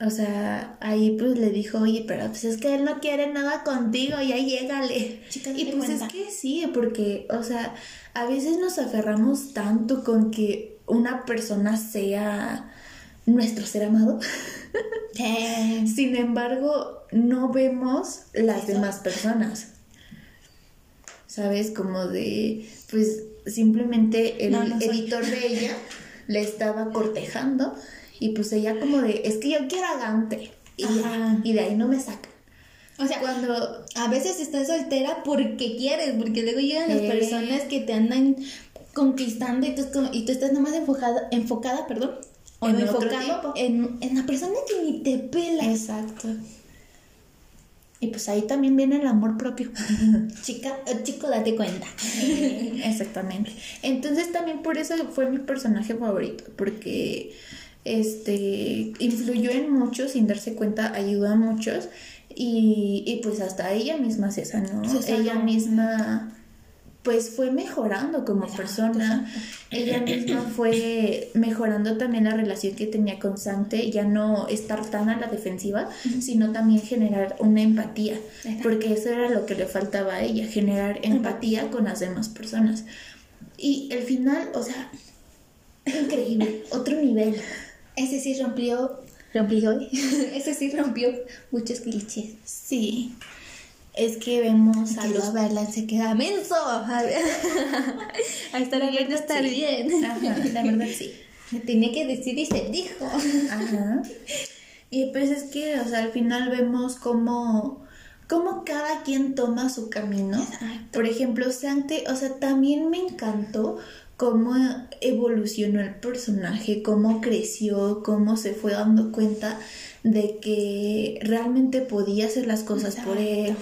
O sea, ahí pues le dijo, oye, pero pues es que él no quiere nada contigo, ya llégale. Chica, y pues cuenta. es que sí, porque, o sea, a veces nos aferramos tanto con que una persona sea nuestro ser amado. *laughs* Sin embargo, no vemos las Eso. demás personas. ¿Sabes? Como de, pues simplemente el No, no soy. editor de ella le estaba cortejando y pues ella como de, es que yo quiero a. Y, ya, Ajá. y de ahí no me saca. O sea, Cuando a veces estás soltera porque quieres, porque luego llegan las Eh. personas que te andan conquistando y tú, y tú estás nomás enfocada, enfocada, perdón, o enfocado en, en la persona que ni te pela. Exacto. Y pues ahí también viene el amor propio. *laughs* Chica, eh, chico, date cuenta. *laughs* Exactamente. Entonces también por eso fue mi personaje favorito, porque este influyó en muchos sin darse cuenta, ayudó a muchos y, y pues hasta ella misma se sanó. Se sanó. Ella misma pues fue mejorando como persona. Ella misma *clears throat* fue mejorando también la relación que tenía con Sante, ya no estar tan a la defensiva, sino también generar una empatía, porque eso era lo que le faltaba a ella, generar empatía con las demás personas. Y el final, o sea, increíble, otro nivel. Ese sí rompió, rompió, *laughs* ese sí rompió muchos clichés. Sí, es que vemos a los... verla se queda menso. A estar abierto estar Sí. bien. Ajá, la verdad sí. *laughs* Me tenía que decir y se dijo. Ajá. *laughs* Y pues es que, o sea, al final vemos cómo, cómo cada quien toma su camino. Exacto. Por ejemplo, Sante, o sea, también me encantó cómo evolucionó el personaje, cómo creció, cómo se fue dando cuenta de que realmente podía hacer las cosas por él,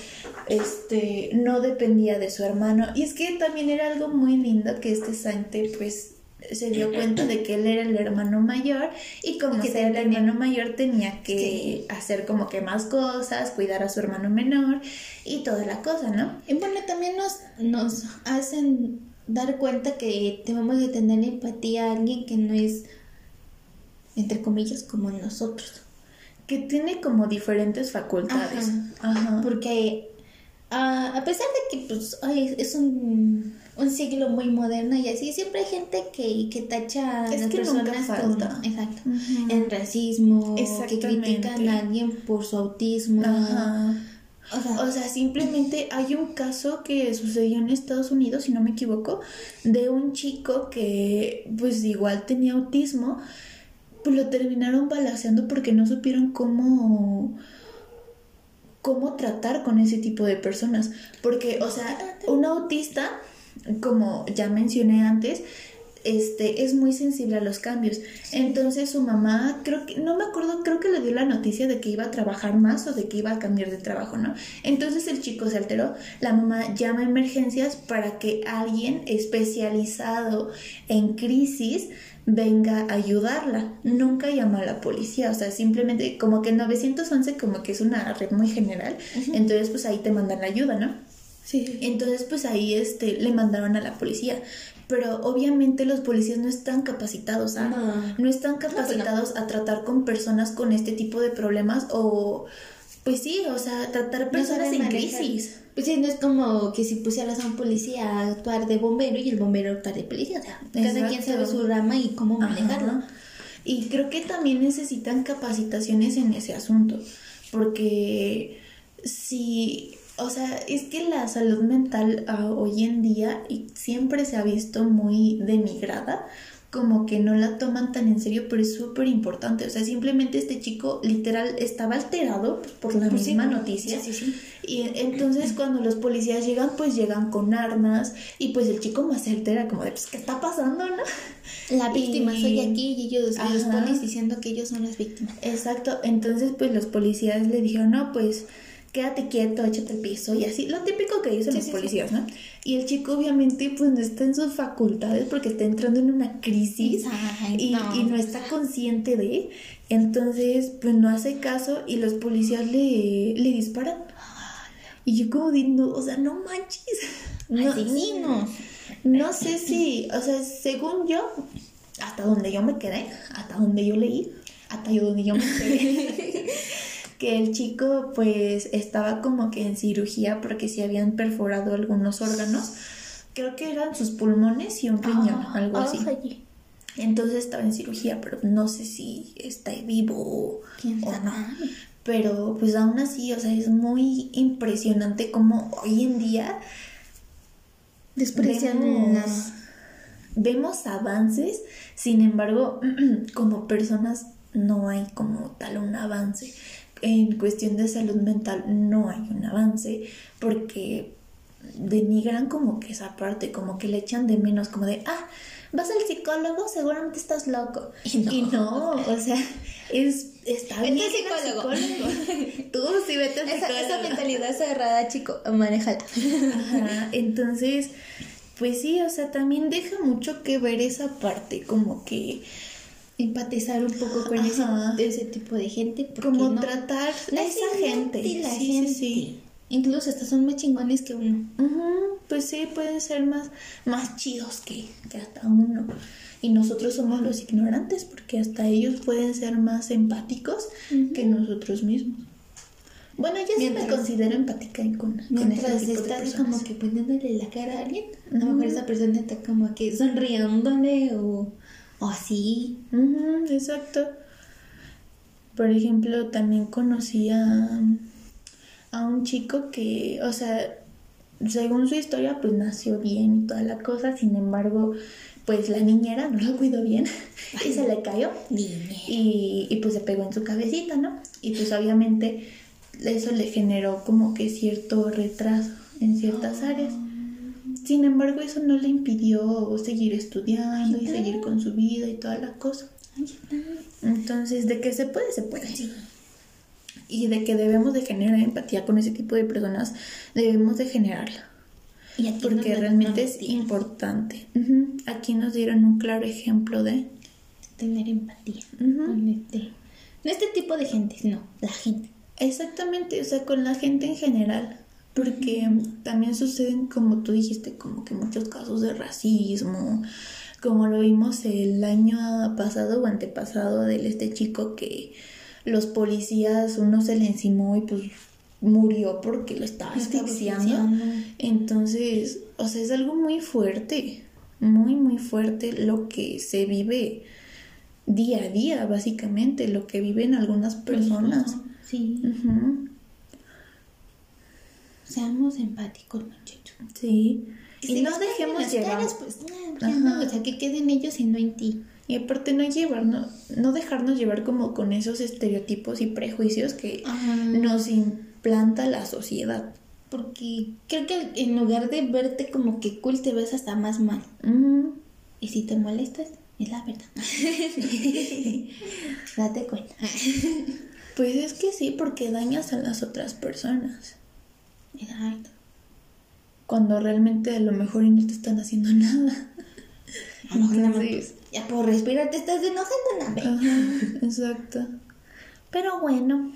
este, no dependía de su hermano. Y es que también era algo muy lindo que este Sante, pues, se dio cuenta de que él era el hermano mayor y como que ser el hermano mayor tenía que Sí. hacer como que más cosas, cuidar a su hermano menor y toda la cosa, ¿no? Y bueno, también nos, nos hacen dar cuenta que debemos de tener empatía a alguien que no es, entre comillas, como nosotros. Que tiene como diferentes facultades. Ajá. Porque ah, a pesar de que pues, ay, es un, un siglo muy moderno y así, siempre hay gente que, que tacha a Es las que nunca personas falta. como- exacto, Ujú. en racismo, que critican a alguien por su autismo. Ajá. O sea, simplemente hay un caso que sucedió en Estados Unidos, si no me equivoco, de un chico que pues igual tenía autismo, pues lo terminaron balaceando porque no supieron cómo cómo tratar con ese tipo de personas. Porque, o sea, un autista, como ya mencioné antes, este, es muy sensible a los cambios. Entonces su mamá, creo que, no me acuerdo, creo que le dio la noticia de que iba a trabajar más o de que iba a cambiar de trabajo, ¿no? Entonces el chico se alteró, la mamá llama a emergencias para que alguien especializado en crisis venga a ayudarla. Nunca llama a la policía, o sea, simplemente como que 911 como que es una red muy general, entonces pues ahí te mandan la ayuda, ¿no? Sí. Entonces, pues ahí este, le mandaron a la policía. Pero obviamente los policías no están capacitados a, No. no están pues no. capacitados a tratar con personas con este tipo de problemas o, pues sí, o sea, tratar personas en manejar. crisis. Pues sí, no es como que si pusieras a un policía a actuar de bombero y el bombero a actuar de policía. O sea, cada quien sabe su rama y cómo manejarlo. Y creo que también necesitan capacitaciones en ese asunto, porque si, o sea, es que la salud mental ah, hoy en día y siempre se ha visto muy denigrada, como que no la toman tan en serio, pero es súper importante. O sea, simplemente este chico literal estaba alterado por la Pues sí, misma ¿no? noticia. Sí, sí, sí. Y entonces cuando los policías llegan, pues llegan con armas y pues el chico más se altera como de, pues, ¿qué está pasando, no? La víctima Y- soy aquí y ellos, los polis diciendo que ellos son las víctimas. Exacto, entonces pues los policías le dijeron, no, pues quédate quieto, échate al piso y así, lo típico que dicen Sí, los sí, sí. policías, ¿no? Y el chico obviamente pues no está en sus facultades porque está entrando en una crisis y, no está consciente de, entonces pues no hace caso y los policías le, le disparan. Y yo como de, no, o sea, no manches. No, Asesinos. no sé si, o sea, según yo, hasta donde yo me quedé, hasta donde yo leí, hasta yo donde yo me quedé, *laughs* que el chico pues estaba como que en cirugía porque se habían perforado algunos órganos, creo que eran sus pulmones y un riñón, Ah, algo así. Oye, Entonces estaba en cirugía, pero no sé si está vivo o, ¿Quién o sabe? no. Pero pues aún así, o sea, es muy impresionante como hoy en día Desprecian vemos, las- vemos avances, sin embargo, *clears throat* como personas no hay como tal un avance. En cuestión de salud mental no hay un avance porque denigran como que esa parte, como que le echan de menos, como de, ah, vas al psicólogo, seguramente estás loco. Y no. Y no, o sea, es, está Vete bien. psicólogo. psicólogo. *laughs* Tú sí vete al Esa, psicólogo. esa mentalidad cerrada, chico, manéjala. Ajá, entonces, pues sí, o sea, también deja mucho que ver esa parte, como que, Empatizar un poco con ese, ese tipo de gente. como no- tratar no a es esa gente. inútil la sí, gente. sí, sí. Incluso hasta son más chingones que uno. Ujú, pues sí, pueden ser más, más chidos que, que hasta uno. Y nosotros somos los ignorantes, porque hasta ellos pueden ser más empáticos que nosotros mismos. Bueno, yo sí me Mientras- considero empática y con, con Mientras este tipo estás personas. como que poniéndole la cara a alguien, a lo mejor esa persona está como que sonriéndole o, o. Ujú, exacto. Por ejemplo, también conocí a, a un chico que, o sea, según su historia, pues nació bien y toda la cosa, sin embargo, pues la niñera no lo cuidó bien *laughs* y se le cayó y, y pues se pegó en su cabecita, ¿no? Y pues obviamente eso le generó como que cierto retraso en ciertas áreas. Sin embargo, eso no le impidió seguir estudiando y seguir con su vida y toda la cosa. Entonces, de que se puede, se puede. Y de que debemos de generar empatía con ese tipo de personas, debemos de generarla. Y Porque realmente es importante. Aquí nos dieron un claro ejemplo de... tener empatía con este, no este tipo de gente, no, la gente. Exactamente, o sea, con la gente en general. Porque también suceden, como tú dijiste, como que muchos casos de racismo, como lo vimos el año pasado o antepasado de este chico que los policías, uno se le encimó y pues murió porque lo estaba asfixiando. Entonces, o sea, es algo muy fuerte, muy, muy fuerte lo que se vive día a día, básicamente, lo que viven algunas personas. Sí, seamos empáticos, muchachos. Sí. Y, si no dejemos llevar. caras, pues Ajá. no, o sea, que queden ellos y no en ti. Y aparte no llevarnos, no dejarnos llevar como con esos estereotipos y prejuicios que Ajá. nos planta la sociedad. Porque creo que en lugar de verte como que cool, te ves hasta más mal. Y si te molestas, es la verdad. *laughs* Date cuenta. Pues es que sí, porque dañas a las otras personas. Exacto. Cuando realmente a lo mejor y no te están haciendo *laughs* nada. A lo mejor Entonces- Ya por respirar te estás enojando, ¿no? Ajá, exacto. Pero bueno,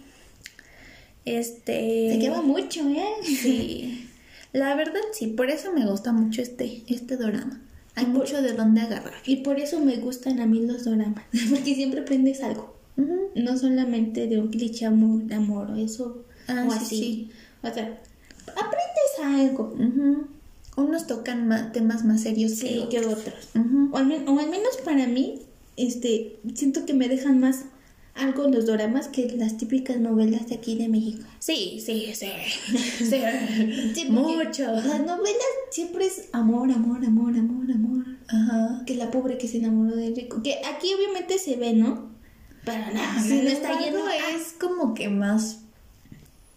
este... Te quema mucho, ¿eh? Sí. La verdad sí, por eso me gusta mucho este, este drama. Hay por- mucho de dónde agarrar. Y por eso me gustan a mí los doramas. *laughs* Porque siempre aprendes algo. No solamente de un cliché amor, amor o eso. Ah, o sí, así. sí. O sea, aprendes algo. Unos tocan ma- temas más serios que Sí, otros. que otros. O al, men- o al menos para mí, este, siento que me dejan más algo los doramas que las típicas novelas de aquí de México. Sí, sí, sí. *laughs* sí. Sí, *laughs* Mucho. Las novelas siempre es amor, amor, amor, amor, amor. Ajá. Que la pobre que se enamoró del rico. Que aquí obviamente se ve, ¿no? Pero nada, Sin no está embargo, lleno. es como que más...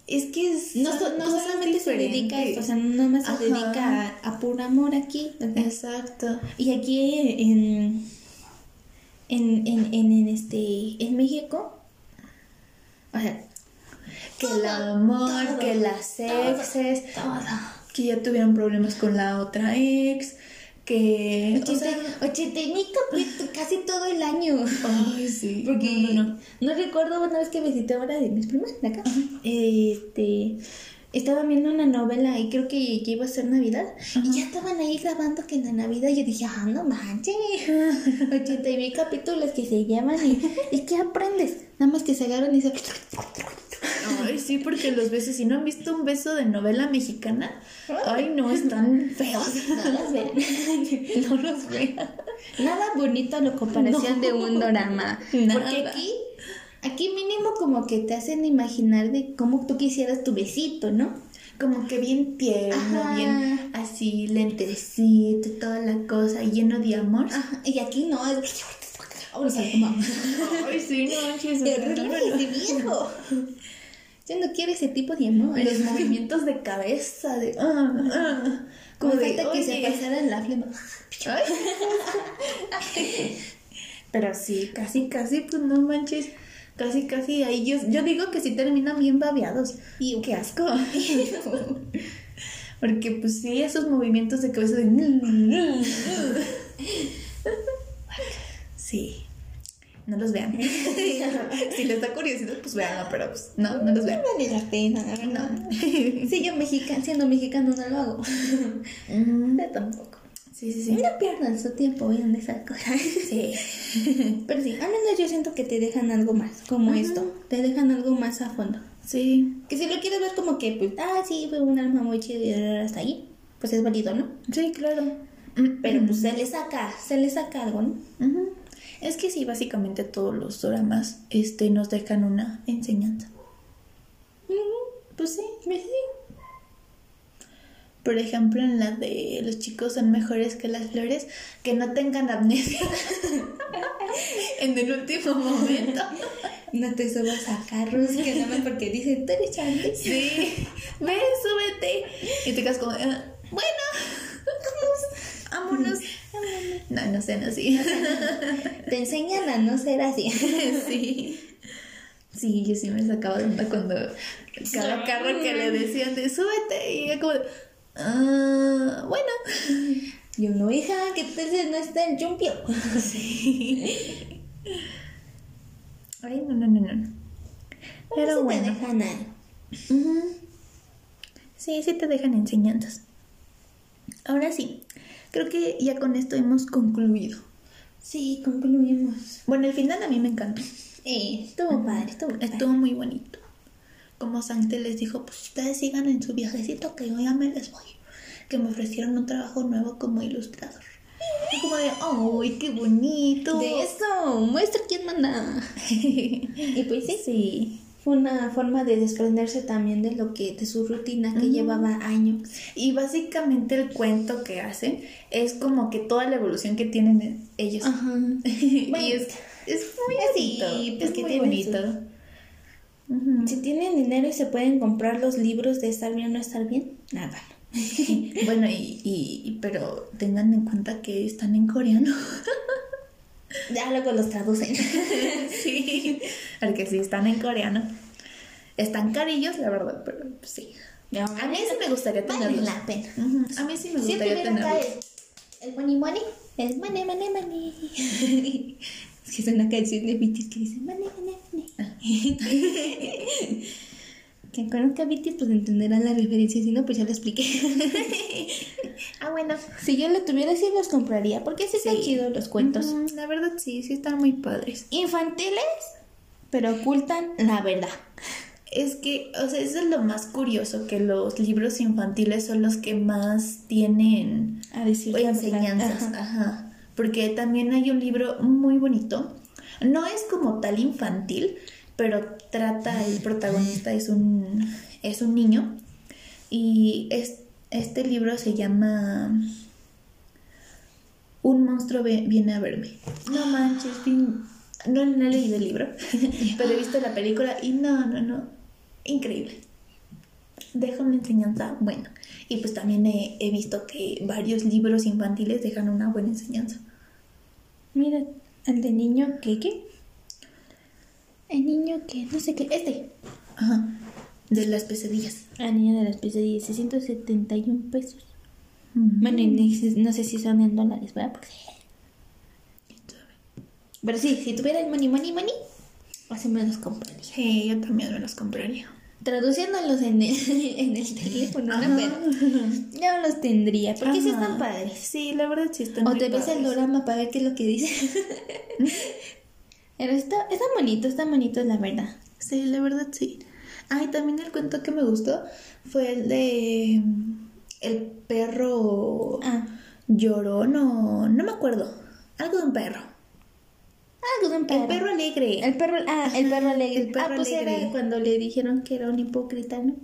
Es que es No, no solamente se dedica a esto, o sea, no más se dedica a, a puro amor aquí. Exacto. Y aquí en, en, en, en, en este, en México, o sea, Que el amor, todo, que las todo, exes, todo. que ya tuvieron problemas con la otra ex, que... o sea, 80 mil capítulos casi todo el año. Ay, sí. Porque No, no, no, no. recuerdo una vez que visité ahora de mis primas de acá. Este estaba viendo una novela y creo que ya iba a ser Navidad. Y ya estaban ahí grabando que en la Navidad yo dije, ah, no manches. *laughs* 80 mil capítulos que se llaman y, y ¿qué aprendes? Nada más que se agarran y se. Ay, sí, porque los besos, si no han visto un beso de novela mexicana, ay, no, están feos. No las *laughs* vean. No los vean. Nada bonito a la comparación de un drama. *laughs* Porque aquí, aquí mínimo como que te hacen imaginar de cómo tú quisieras tu besito, ¿no? Como que bien tierno, Ajá. bien así, lentecito, toda la cosa, lleno de amor. Ajá, y aquí no, es... O sea, como... *laughs* Ay, sí, no, manches, ¡Qué no, no, no. horrible, viejo! Yo no quiero ese tipo de amor. Los movimientos de cabeza, de... ah, ah, Como de, falta que se oye. pasaran la flema. *laughs* Pero sí, casi, casi, pues no manches. Casi, casi ahí yo, yo digo que sí terminan bien babeados. Y ¡Qué asco! *laughs* Porque pues sí, esos movimientos de cabeza de... Sí. No los vean. *laughs* si les da curiosidad, pues veanlo, pero pues no, no los vean. No vale la pena, la verdad. Si yo mexicano, siendo mexicano no lo hago. *laughs* Mm, Yo tampoco. Sí, sí, sí. No pierdan su tiempo viendo esas cosas. Sí. *laughs* Pero sí, al menos yo siento que te dejan algo más, como esto. Te dejan algo más a fondo. Sí. Que si lo quieres ver como que, pues, ah, sí, fue un alma muy chida y hasta ahí, pues es válido, ¿no? Sí, claro. Pero pues se le saca, se le saca algo, ¿no? Ujú. Es que sí, básicamente todos los dramas este, nos dejan una enseñanza. Pues sí, pues sí. Por ejemplo, en la de los chicos son mejores que las flores, que no tengan amnesia *laughs* en el último momento. No te subas a carros, que nada más porque dicen, tú eres chante. Sí, ven, súbete. Y te quedas como, "Ah, bueno, vámonos, vámonos. No, no sean así. *laughs* Te enseñan a no ser así. *laughs* Sí. Sí, yo sí me sacaba de onda cuando cada carro que le decían de súbete y ella como ah, bueno. Yo no, hija, que tal no está el chumpio. *laughs* Sí. Ay, no, no, no, no. Pero Te bueno. dejan algo. Ujú. Sí, sí te dejan enseñanzas. Ahora sí, creo que ya con esto hemos concluido. Sí, concluimos. Bueno, el final a mí me encantó. Eh, estuvo padre, estuvo padre. Estuvo muy bonito. Como Sante les dijo, pues ustedes sigan en su viajecito que yo ya me les voy. Que me ofrecieron un trabajo nuevo como ilustrador. Y como de, ¡ay, qué bonito! De eso, muestra quién manda. *laughs* y pues sí, Sí. fue una forma de desprenderse también de lo que, de su rutina que llevaba años. Y básicamente el cuento que hacen es como que toda la evolución que tienen ellos. Ajá. *laughs* y Bueno, es, es muy sí, bonito. pues es que muy tienen bonito. Si tienen dinero y se pueden comprar los libros de estar bien o no estar bien, háganlo. *laughs* Bueno, y, y- pero tengan en cuenta que están en coreano. *laughs* Ya luego los traducen. *laughs* sí, porque sí están en coreano. Están carillos, la verdad, pero sí. A mí sí me gustaría Vale tenerlos. la pena. A mí sí me gustaría acá tenerlos. el, el money money, el money money money. Es que es una canción de BTS que dice money money money. Quien conozca a BTS pues entenderán la referencia, si no pues ya lo expliqué. *laughs* Ah, bueno. si yo lo tuviera sí los compraría, porque sí están Sí. chidos los cuentos. La verdad sí, sí están muy padres. Infantiles, pero ocultan la verdad. Es que, o sea, eso es lo más curioso, que los libros infantiles son los que más tienen A decir enseñanzas. Ajá. Ajá. Porque también hay un libro muy bonito. No es como tal infantil, pero trata, el protagonista es un, es un niño. Y es, este libro se llama Un monstruo viene a verme. No manches, no, no he leído el libro, *laughs* pero he visto la película y no, no, no. Increíble. Deja una enseñanza buena. Y pues también he, he visto que varios libros infantiles dejan una buena enseñanza. Mira, el de niño que qué. El niño que no sé qué. Este. Ajá. De las pesadillas. El niño de las pesadillas, 671 pesos. Bueno, no sé si son en dólares, ¿verdad? Porque... Pero sí, si tuviera el money, money, money, así me los compraría. Sí, yo también me los compraría. Traduciéndolos en el, *laughs* en el teléfono, ¿no? Pero yo los tendría, porque sí Ajá. están padres. Sí, la verdad sí están O muy te ves el drama para ver qué es lo que dice. *laughs* Pero está, está bonito, está bonito, la verdad. Sí, la verdad sí. Ay, también el cuento que me gustó fue el de mm, el perro Ah, llorón o no me acuerdo. Algo de un perro. De un perro. El perro alegre. El perro, ah, el perro alegre. el perro ah, pues alegre. era cuando le dijeron que era un hipócrita, ¿no?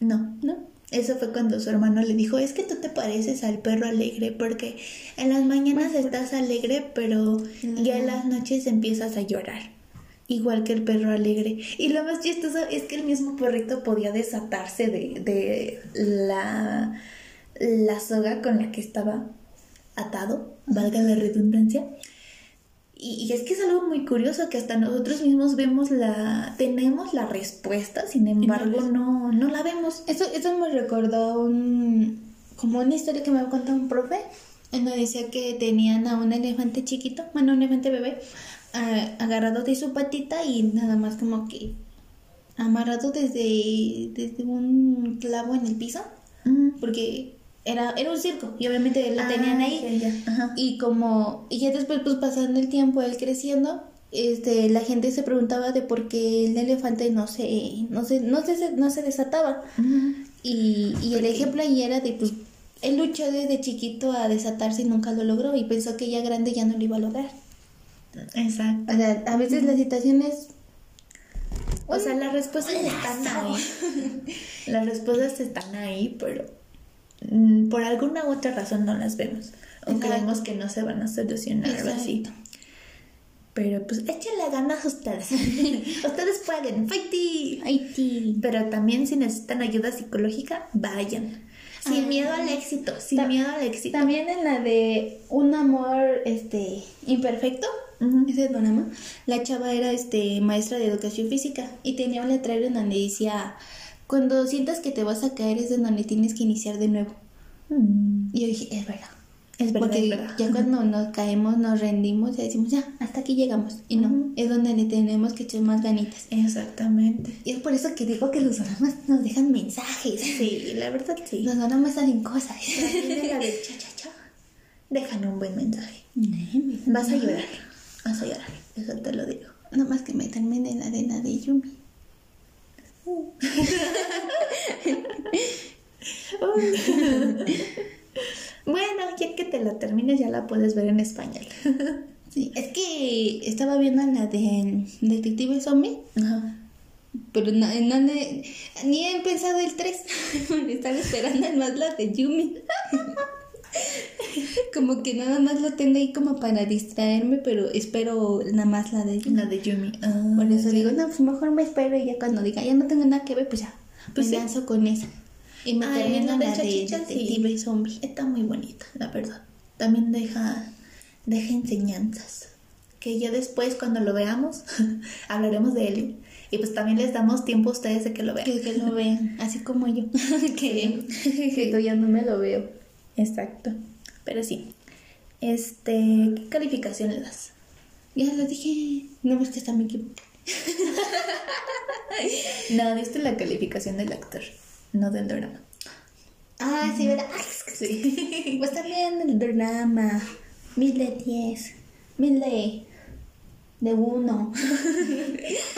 No, ¿No? Eso fue cuando su hermano le dijo, es que tú te pareces al perro alegre porque en las mañanas estás alegre, pero ya en las noches empiezas a llorar. Igual que el perro alegre. Y lo más chistoso es que el mismo perrito podía desatarse de, de la, la soga con la que estaba atado, valga la redundancia. Y, y es que es algo muy curioso que hasta nosotros mismos vemos la, tenemos la respuesta, sin embargo no, no la vemos. Eso, eso me recordó un, como una historia que me contó un profe, en donde decía que tenían a un elefante chiquito, bueno, un elefante bebé, agarrado de su patita y nada más como que amarrado desde, desde un clavo en el piso, porque era, era un circo y obviamente lo Ah, tenían ahí. ya, ya. Y como, y ya después, pues pasando el tiempo, él creciendo, este, la gente se preguntaba de por qué el elefante no se, no se, no se, no se desataba. Ujú. Y, y el ejemplo ahí era de, pues, él luchó desde chiquito a desatarse y nunca lo logró y pensó que ya grande ya no lo iba a lograr. Exacto. O sea, a veces las situaciones... O sea, las respuestas están ahí. *laughs* Las respuestas están ahí, pero por alguna u otra razón no las vemos. O creemos que no se van a solucionar o así. Pero pues échenle ganas ustedes. *laughs* ustedes pueden. ¡Fighty! Ay, sí. Pero también si necesitan ayuda psicológica, vayan. Sin Ah. miedo al éxito, sin miedo al éxito. También en la de un amor este imperfecto, ese drama, la chava era este maestra de educación física y tenía un letrero en donde decía cuando sientas que te vas a caer es de donde tienes que iniciar de nuevo. Mm, Y yo dije, es verdad. Es verdad, Porque es verdad. ya cuando nos caemos, nos rendimos y decimos, ya, hasta aquí llegamos. Y no, Ujú. es donde le tenemos que echar más ganitas. Exactamente. Y es por eso que digo que los dramas nos dejan mensajes. Sí, la verdad sí. Los dramas hacen cosas. En la de cha cha cha. Dejan un buen mensaje. Vas a llorar. Vas a llorar. Eso te lo digo. No más que me termine en la arena de Yumi. Bueno, ya que te la termines, ya la puedes ver en español. Sí, es que estaba viendo la de Detective Zombie, Ajá. pero no, no le- ni he pensado el 3. *laughs* Estaba esperando más la de Yumi. Como que nada más lo tengo ahí como para distraerme, pero espero nada más la de La de Yumi. Ah, Por eso sí. digo, no, pues mejor me espero y ya cuando diga, ya no tengo nada que ver, pues ya, Pues me sí. lanzo con esa. Y me Ay, termino la de de sí. Detective Zombie. Está muy bonita, la verdad. También deja, deja enseñanzas. Que ya después, cuando lo veamos, *laughs* hablaremos de él. Y pues también les damos tiempo a ustedes de que lo vean. Que, que lo vean, así como yo, *laughs* que, *laughs* que todavía no me lo veo. Exacto. Pero sí. Este, ¿qué calificación le das? Ya lo dije, no ves que está me equivoqué. No, diste la calificación del actor, no del drama. Ah, sí, ¿verdad? Ay, Sí. Pues también el drama, mil de diez, mil de, de uno. *laughs*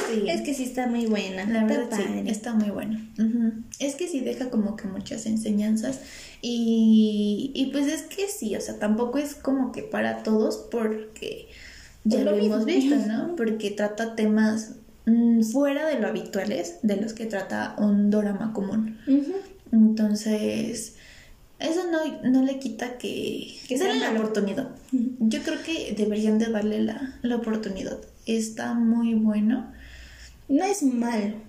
Sí. Es que sí está muy buena, La está verdad, sí, padre. está muy bueno. Ujú. Es que sí deja como que muchas enseñanzas y, y pues es que sí, o sea, tampoco es como que para todos porque ya lo, lo hemos visto, *laughs* ¿no? Porque trata temas mm, fuera de lo habituales de los que trata un drama común. Entonces, eso no, no le quita que, Que sea la oportunidad. Yo creo que deberían de darle la, la oportunidad. Está muy bueno. No es malo.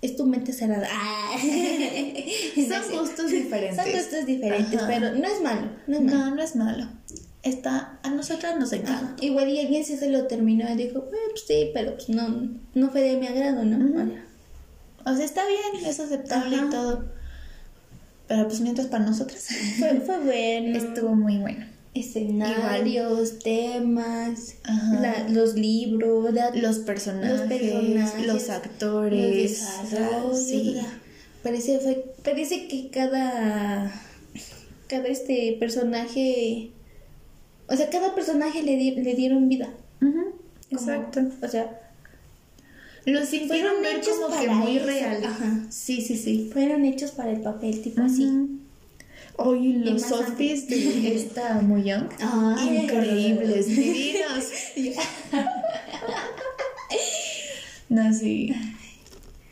Es tu mente cerrada. Ah. *laughs* Son gustos diferentes. Son gustos diferentes, Ajá. pero no es malo. No es malo. No, no es malo. Está, a nosotras nos encanta. Igual y alguien sí se lo terminó y dijo, "Eh, pues sí, pero pues no, no fue de mi agrado, ¿no? O sea, está bien, es aceptable Ajá. y todo. Pero pues mientras para nosotras *laughs* Fue, fue bueno. estuvo muy bueno. Escenarios, temas, Ajá. la- los libros, la- Los personajes, los, personajes, los actores. desarrollos, sí. Parece, fue, parece que cada, cada este personaje, o sea, cada personaje le, di- le dieron vida. Exacto. O sea, Los hicieron ver como que muy eso, real. ajá. Sí, sí, sí. fueron hechos para el papel, tipo así. Oye, los outfits de esta Muy Young. Ay. Increíbles, *laughs* divinos. No, sí.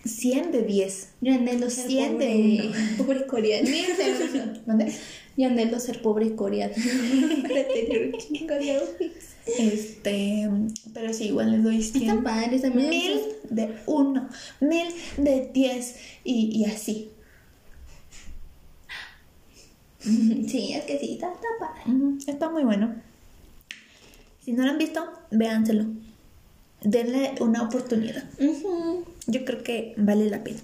100 de 10. Yo anhelo ser 100 de pobre, uno. pobre coreano. De. ¿Dónde? Yo anhelo ser pobre coreano. *laughs* Para tener un chingo de outfits. Este, pero sí, igual les doy 100. Están padres también. Mil de 1, mil de 10 y, y así. *laughs* Sí, es que sí, está, está padre. Está muy bueno. Si no lo han visto, véanselo. Denle una oportunidad. Yo creo que vale la pena.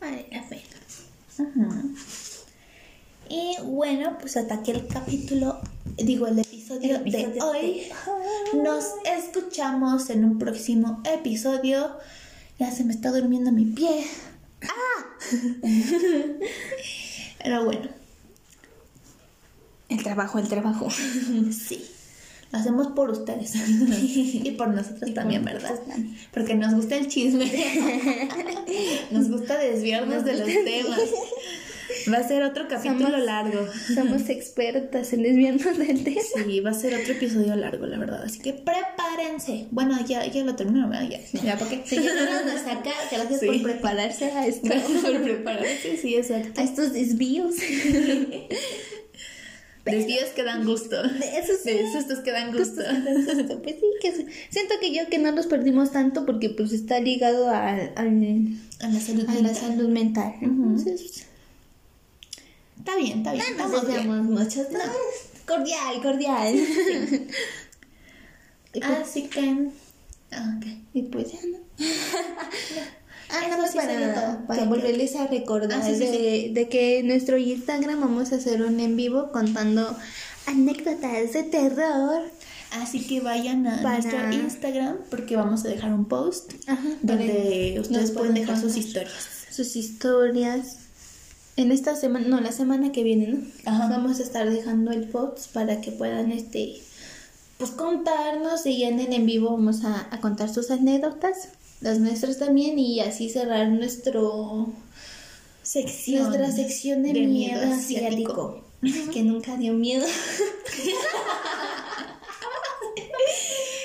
Vale la pena. Y bueno, pues hasta aquí el capítulo, digo el episodio, El episodio de hoy. de Nos escuchamos en un próximo episodio. Ya se me está durmiendo mi pie. ¡Ah! *laughs* Pero bueno, El trabajo, el trabajo. *laughs* sí. Lo hacemos por ustedes. *laughs* y por nosotros también, ¿verdad? Porque nos gusta el chisme. *laughs* nos gusta desviarnos de los temas. Va a ser otro capítulo Somos- largo. Somos *laughs* expertas en desviarnos del tema. Sí, va a ser otro episodio largo, la verdad. Así que prepárense. Bueno, ya, ya lo termino, ¿verdad? Ya, ya, hasta acá, gracias Sí. por prepararse a esto. Gracias por *laughs* prepararse, sí, exacto. A estos desvíos. *laughs* Desvíos que dan gusto. De esos De sustos que dan gusto. Pues sí, que siento que yo que no los perdimos tanto porque pues está ligado al, al- A la salud a la mental. salud mental. Entonces, Está bien, está bien. no nos deseamos mucho. No, cordial, cordial. Así que... Ah, ok. y pues ya no. *laughs* Ah, Eso nada más sí sería para, todo. para ¿Qué, volverles a recordar Ah, sí, de, de que en nuestro Instagram vamos a hacer un en vivo contando anécdotas de terror. Así que vayan a Para- nuestro Instagram porque vamos a dejar un post Ajá, donde ustedes pueden dejar sus historias. Sus historias. En esta semana, no, la semana que viene, ¿no? Ajá. Vamos a estar dejando el post para que puedan, este, pues contarnos y en el en vivo vamos a, a contar sus anécdotas, las nuestras también y así cerrar nuestro Sección. nuestra sección de, miedo, asiático. Que nunca dio miedo.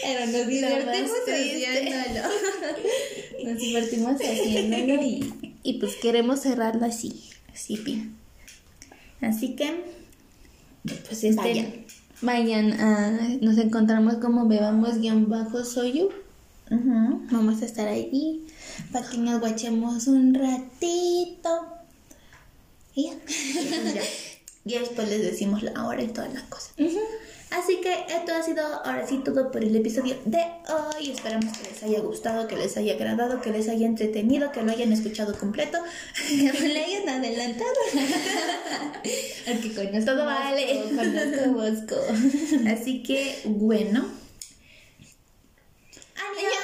Pero nos divertimos triste. haciéndolo. Nos divertimos haciéndolo y, y pues queremos cerrarlo así. Sí, pi. Así que pues este, Vayan. vayan a, nos encontramos como bebamos guion bajo soyu. Ujú. Vamos a estar allí para que nos guachemos un ratito. Y ya. *laughs* Y después les decimos la hora y todas las cosas. Así que esto ha sido ahora sí todo por el episodio de hoy. Esperamos que les haya gustado, que les haya agradado, que les haya entretenido, que lo hayan escuchado completo, que me lo hayan adelantado. *laughs* Porque todo vale. Bosco. Así que bueno. Adiós.